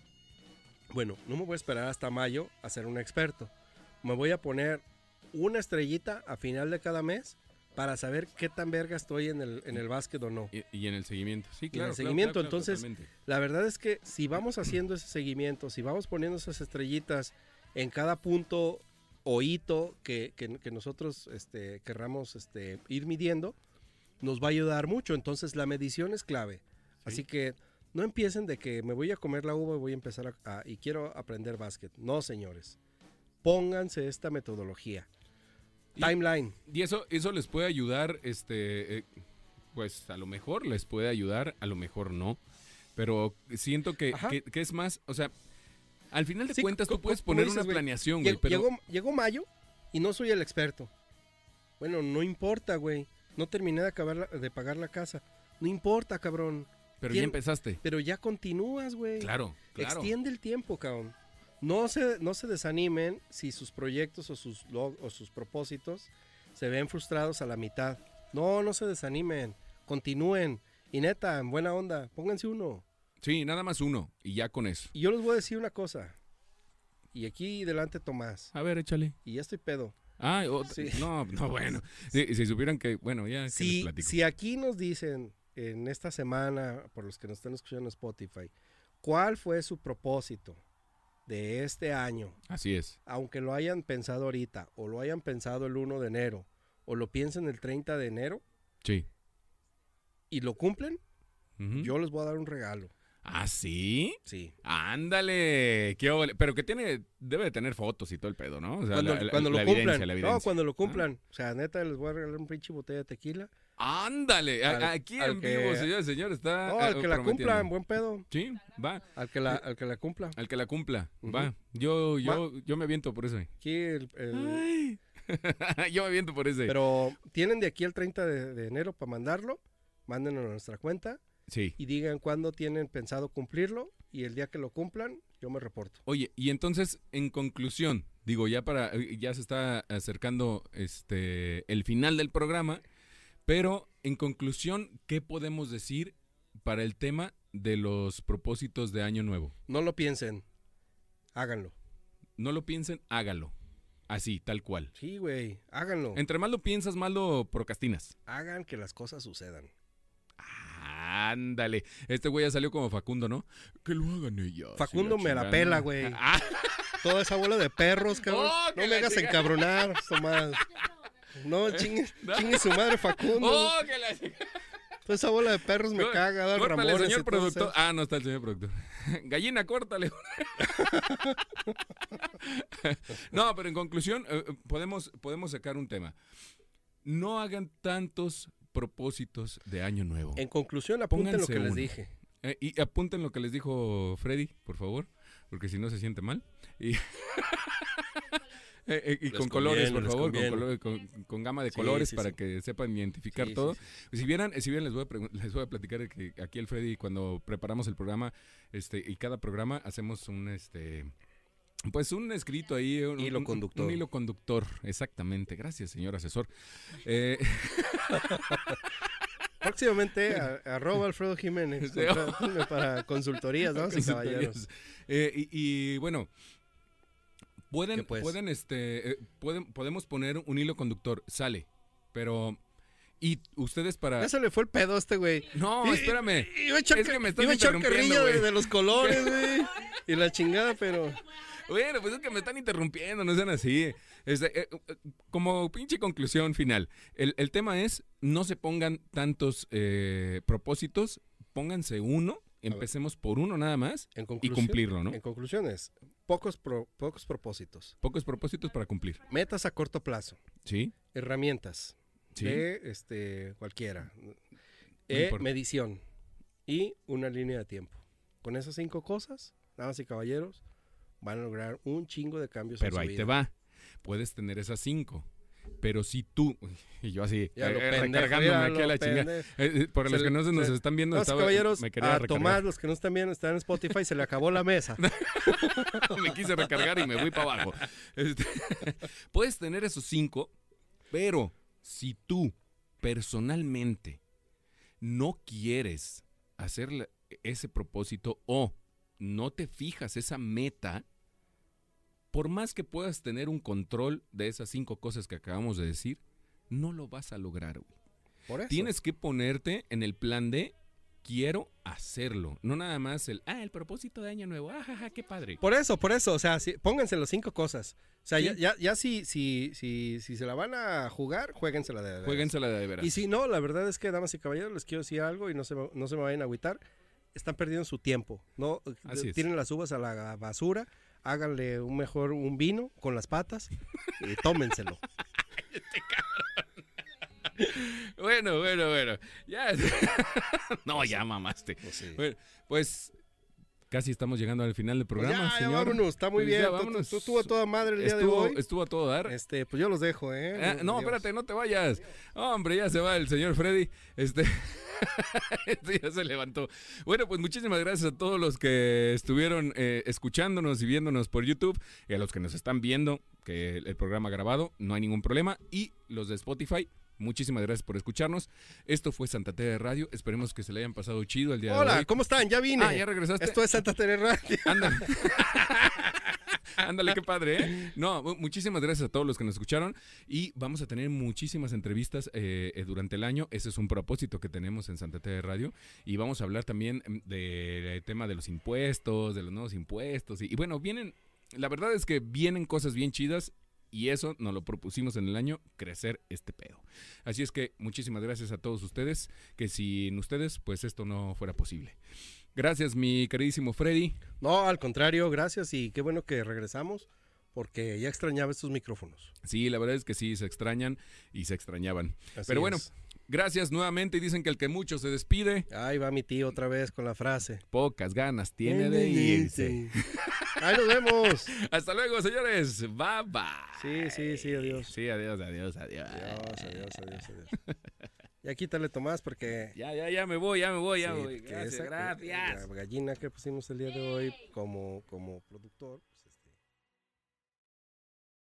Bueno, no me voy a esperar hasta mayo a ser un experto. Me voy a poner una estrellita a final de cada mes para saber qué tan verga estoy en el, en el básquet o no. Y, y en el seguimiento. Sí, en claro. el claro, seguimiento, claro, claro, entonces, totalmente. La verdad es que si vamos haciendo ese seguimiento, si vamos poniendo esas estrellitas en cada punto o hito que, que- que nosotros este, querramos este, ir midiendo, nos va a ayudar mucho. Entonces la medición es clave. Así que no empiecen de que me voy a comer la uva y voy a empezar a, a- y quiero aprender básquet. No, señores. Pónganse esta metodología. Timeline. Y eso, eso les puede ayudar, este, eh, pues a lo mejor les puede ayudar, a lo mejor no. Pero siento que, que, que es más, o sea, al final de Sí, cuentas tú puedes poner dices, una planeación, güey, Llegó, pero... llegó, llegó mayo y no soy el experto. Bueno, no importa, güey. No terminé de, acabar la- de pagar la casa. No importa, cabrón. Pero ya empezaste. Pero ya continúas, güey. Claro, claro. Extiende el tiempo, cabrón. No se, no se desanimen si sus proyectos o sus, log- o sus propósitos se ven frustrados a la mitad. No, no se desanimen. Continúen. Y neta, en buena onda, pónganse uno. Sí, nada más uno y ya con eso. Y yo les voy a decir una cosa. Y aquí delante Tomás. A ver, échale. Y ya estoy pedo. Ah, Sí. no, no, bueno. Si, si supieran que, bueno, ya que les Si, platico. si aquí nos dicen en esta semana, por los que nos están escuchando en Spotify, cuál fue su propósito de este año, Así es. aunque lo hayan pensado ahorita, o lo hayan pensado el 1 de enero, o lo piensen el 30 de enero, Sí. y lo cumplen, yo les voy a dar un regalo. ¿Ah, sí? Sí. Ándale. Qué. Pero que tiene, debe de tener fotos y todo el pedo, ¿no? O sea, Cuando, la- la- cuando la lo cumplan. la No, cuando lo cumplan. O sea, neta, les voy a regalar un pinche botella de tequila. Ándale. Al- aquí al en que- vivo, señor, señor, está. No, eh, al que la prometiendo. cumplan, buen pedo. Sí, va. Al que la, al que la cumpla. Al que la cumpla. Va. Yo, yo, yo me aviento por eso. Aquí el- el, Ay. yo me aviento por ese. Pero tienen de aquí al 30 de, de enero para mandarlo. Mándenlo a nuestra cuenta sí. y digan cuándo tienen pensado cumplirlo. Y el día que lo cumplan, yo me reporto. Oye, y entonces, en conclusión, digo, ya para, ya se está acercando este el final del programa, pero en conclusión, ¿qué podemos decir para el tema de los propósitos de Año Nuevo? No lo piensen. Háganlo. No lo piensen, hágalo. Así, tal cual. Sí, güey. Háganlo. Entre más lo piensas, más lo procrastinas. Hagan que las cosas sucedan. Ándale. Este güey ya salió como Facundo, ¿no? Que lo hagan ellas. y Facundo me la pela, güey. Ah, Toda esa de perros, cabrón. Oh, no me hagas encabronar, Tomás. No, chingue, chingue su madre Facundo. ¡Oh, que la Toda esa bola de perros me Có- caga, dar Córtale, Ramones señor productor. Ah, no está el señor productor. Gallina, córtale. no, pero en conclusión, eh, eh, podemos, podemos sacar un tema. No hagan tantos propósitos de año nuevo. En conclusión, apunten lo que les dije. Eh, y apunten lo que les dijo Freddy, por favor, porque si no se siente mal. Y, Eh, eh, y Les con colores, por favor, con, color- con- con gama de Sí, colores sí, para sí. que sepan identificar Sí, sí, todo. sí. Si vieran, si vieran les voy a les voy a platicar que aquí el Freddy cuando preparamos el programa, este y cada programa hacemos un este pues un escrito ahí, un Hilo conductor. Un, hilo conductor, exactamente. Gracias, señor asesor. Eh, Próximamente, a- arroba Alfredo Jiménez. Sí. para consultorías, ¿no? y caballeros. Eh, y, y, bueno, pueden, ¿Qué pues? pueden, este, eh, pueden, podemos poner un hilo conductor, sale, pero y ustedes para Ya se le fue el pedo a este güey. no, Y- espérame, Iba a echar, Es que me estás interrumpiendo, de, de los colores, güey. Y la chingada, pero. bueno, pues es que me están interrumpiendo, no sean así. Este, eh, eh, como pinche conclusión final, el, el tema es no se pongan tantos eh, propósitos, pónganse uno, empecemos por uno nada más En y cumplirlo, ¿no? En conclusiones, pocos, pro- pocos propósitos. Pocos propósitos para cumplir, Metas a corto plazo. ¿sí? Herramientas. Sí. De este, cualquiera. E, medición. Y una línea de tiempo. Con esas cinco cosas, damas y caballeros, van a lograr un chingo de cambios en Pero su ahí vida. te va. Puedes tener esas cinco. Pero si tú. Y yo así, Ya eh, pendejo, recargándome aquí a la chingada. Eh, eh, por los que no se nos se- están viendo, estaba- caballeros, me quería a recargar. Tomás, los que no están viendo, están en Spotify, se le acabó la mesa. me quise recargar y me voy para abajo. Este, puedes tener esos cinco, pero si tú personalmente no quieres hacer ese propósito o no te fijas esa meta, por más que puedas tener un control de esas cinco cosas que acabamos de decir, no lo vas a lograr. güey. Por eso. Tienes que ponerte en el plan de quiero hacerlo, no nada más el ah el propósito de año nuevo, ajaja, qué padre. Por eso, por eso, o sea, pónganse las cinco cosas. O sea, Sí. ya, ya, ya si, si, si, si se la van a jugar, jueguensela de veras. Jueguensela de veras. Y si no, la verdad es que, damas y caballeros, les quiero decir algo y no se, me- no se me vayan a agüitar. Están perdiendo su tiempo, ¿no? Así es. Tienen las uvas a la basura, háganle un mejor un vino con las patas y tómenselo. Bueno, bueno, bueno. Ya. no, ya mamaste. Pues sí. Bueno, pues casi estamos llegando al final del programa, ya, ya señor. vámonos, está muy Pues bien. ya, Tú- vámonos. Tú estuvo a toda madre el día estuvo, de hoy. estuvo a todo dar. Este, pues yo los dejo, ¿eh? Ah, no, espérate, no te vayas. Hombre, ya se va el señor Freddy. Este. ya se levantó. Bueno, pues muchísimas gracias a todos los que estuvieron eh, escuchándonos y viéndonos por YouTube y a los que nos están viendo, que el, programa grabado, no hay ningún problema. Y los de Spotify, Muchísimas gracias por escucharnos. Esto fue Santa Tere Radio. Esperemos que se le hayan pasado chido el día de hoy. Hola, ¿cómo están? Ya vine. Ah, ya regresaste. Esto es Santa Tere Radio. Ándale. Ándale, qué padre, ¿eh? No, mu- muchísimas gracias a todos los que nos escucharon y vamos a tener muchísimas entrevistas eh, eh, durante el año. Ese es un propósito que tenemos en Santa Tere Radio y vamos a hablar también mm, del tema de los impuestos, de los nuevos impuestos y, y bueno, vienen, la verdad es que vienen cosas bien chidas y eso nos lo propusimos en el año, crecer este pedo. Así es que muchísimas gracias a todos ustedes, que sin ustedes, pues esto no fuera posible. Gracias, mi queridísimo Freddy. No, al contrario, gracias y qué bueno que regresamos porque ya extrañaba estos micrófonos. Sí, la verdad es que sí, se extrañan y se extrañaban. Así Pero bueno, es. gracias nuevamente y dicen que el que mucho se despide, Ahí va mi tío otra vez con la frase. pocas ganas tiene de irse. Ahí nos vemos. Hasta luego, señores. Bye bye. Sí, sí, sí, adiós. Sí, adiós, adiós, adiós. Adiós, adiós, adiós, adiós. Ya quítale Tomás porque... Ya, ya, ya me voy, ya me voy, ya sí, voy. porque Gracias, esa- gracias. La gallina que pusimos el día de hoy como, como productor